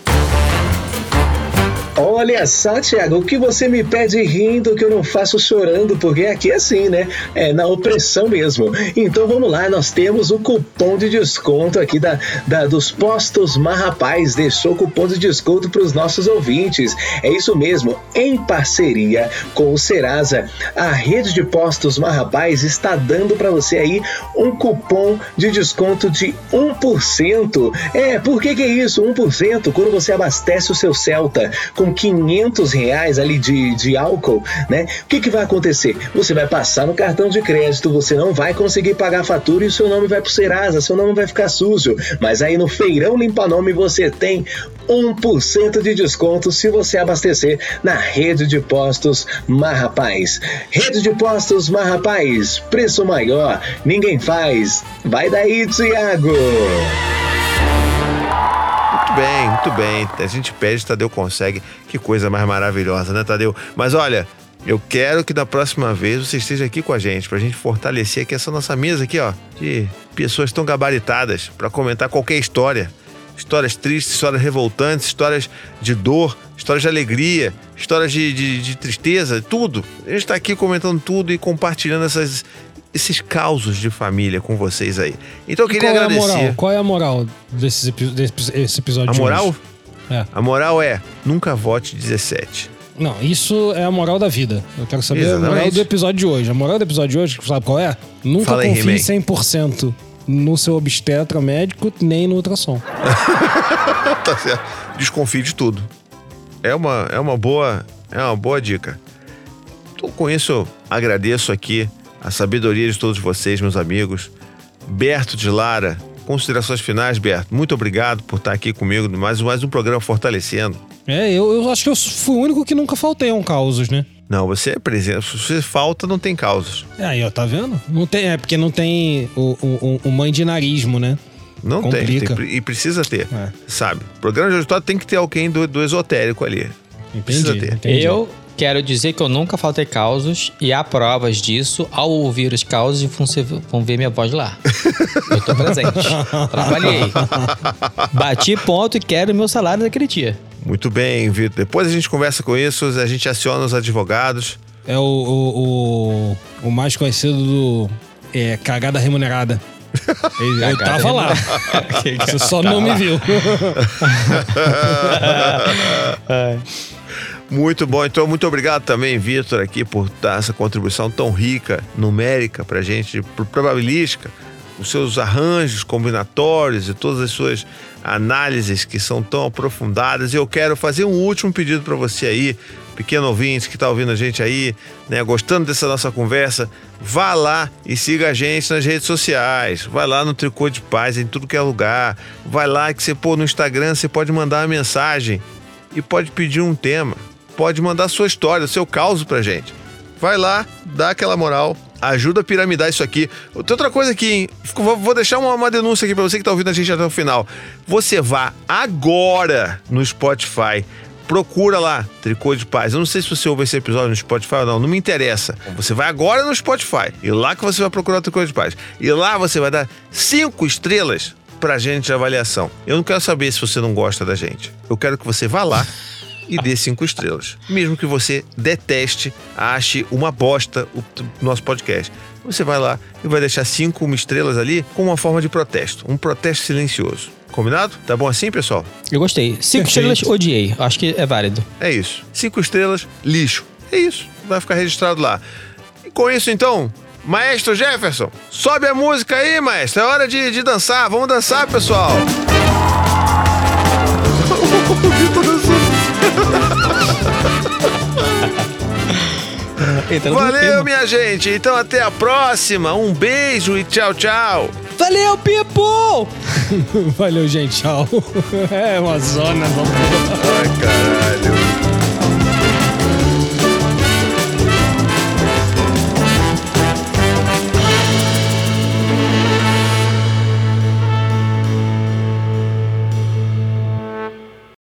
Olha só, Thiago, o que você me pede rindo que eu não faço chorando, porque aqui é assim, né? É na opressão mesmo. Então vamos lá, nós temos o cupom de desconto aqui da, da- dos postos Marrapaz. Deixou o cupom de desconto para os nossos ouvintes. É isso mesmo, em parceria com o Serasa, a rede de postos Marrapaz está dando para você aí um cupom de desconto de 1%. É, por que, que é isso? 1% quando você abastece o seu Celta com 500 reais ali de, de álcool, né? O que, que vai acontecer? Você vai passar no cartão de crédito, você não vai conseguir pagar a fatura e o seu nome vai pro Serasa, seu nome vai ficar sujo. Mas aí no Feirão Limpa Nome você tem 1% de desconto se você abastecer na rede de postos Marrapaz. Rede de postos Marrapaz, preço maior, ninguém faz. Vai daí, Tiago!
Bem, muito bem. A gente pede, Tadeu consegue. Que coisa mais maravilhosa, né, Tadeu? Mas olha, eu quero que da próxima vez você esteja aqui com a gente, pra gente fortalecer aqui essa nossa mesa aqui, ó, de pessoas tão gabaritadas pra comentar qualquer história. Histórias tristes, histórias revoltantes, histórias de dor, histórias de alegria, histórias de, de, de tristeza, tudo. A gente tá aqui comentando tudo e compartilhando essas, esses causos de família com vocês aí. Então eu queria
qual
agradecer.
é a moral? Qual é a moral desse, epi- desse esse episódio
A
de
moral?
hoje? É.
A moral é nunca vote 17.
Não, isso é a moral da vida. Eu quero saber a moral
Exatamente.
do episódio de hoje. A moral do episódio de hoje, sabe qual é? Nunca
Fala aí,
confie
He-Man.
100% no seu obstetra médico nem no ultrassom.
tá certo. Desconfie de tudo. É uma, é uma boa, é uma boa dica. Então, com isso, eu agradeço aqui a sabedoria de todos vocês, meus amigos. Berto de Lara, considerações finais, Berto. Muito obrigado por estar aqui comigo mais, mais um programa fortalecendo.
É, eu, eu acho que eu fui o único que nunca faltei a um causos, né?
Não, você é presente. Se você falta, não tem causas.
É, aí, ó, tá vendo? Não tem, é porque não tem o, o, o mandinarismo, né?
Não tem,
Complica.
tem, E precisa ter.
É.
Sabe? Programa de auditório tem que ter alguém do, do esotérico ali. Precisa ter.
Eu quero dizer que eu nunca faltei causos e há provas disso. Ao ouvir os causos, vão ver minha voz lá. Eu tô presente. Trabalhei. Bati ponto e quero meu salário daquele dia.
Muito bem, Vitor. Depois a gente conversa com isso, a gente aciona os advogados.
É o, o, o, o mais conhecido do é, cagada remunerada. Ele, eu
Cagada
tava lá. Você só não me viu.
Muito bom. Então, muito obrigado também, Vitor, aqui por dar essa contribuição tão rica, numérica pra gente, por probabilística, os seus arranjos combinatórios e todas as suas análises que são tão aprofundadas. E eu quero fazer um último pedido para você aí, pequeno ouvinte que tá ouvindo a gente aí, né, gostando dessa nossa conversa, vá lá e siga a gente nas redes sociais. Vai lá no Tricô de Paz, em tudo que é lugar. Vai lá que você pô no Instagram, você pode mandar uma mensagem e pode pedir um tema. Pode mandar sua história, seu caos pra gente. Vai lá, dá aquela moral, ajuda a piramidar isso aqui. Tem outra coisa aqui, Vou deixar uma, uma denúncia aqui pra você que tá ouvindo a gente até o final. Você vá agora no Spotify. Procura lá, Tricô de Paz. Eu não sei se você ouve esse episódio no Spotify ou não, não me interessa. Você vai agora no Spotify e lá que você vai procurar Tricô de Paz. E lá você vai dar cinco estrelas pra gente de avaliação. Eu não quero saber se você não gosta da gente. Eu quero que você vá lá e dê cinco estrelas. Mesmo que você deteste, ache uma bosta o nosso podcast. Você vai lá e vai deixar cinco estrelas ali com uma forma de protesto. Um protesto silencioso. Combinado? Tá bom assim, pessoal?
Eu gostei. Cinco
Perfeito.
estrelas, odiei. Acho que é válido.
É isso. Cinco estrelas, lixo. É isso. Vai ficar registrado lá. E com isso, então, Maestro Jefferson, sobe a música aí, maestro. É hora de, de dançar. Vamos dançar, pessoal. Valeu, minha gente. Então, até a próxima. Um beijo e tchau, tchau.
Valeu, people!
Valeu, gente. Tchau. É uma zona.
Ai, caralho.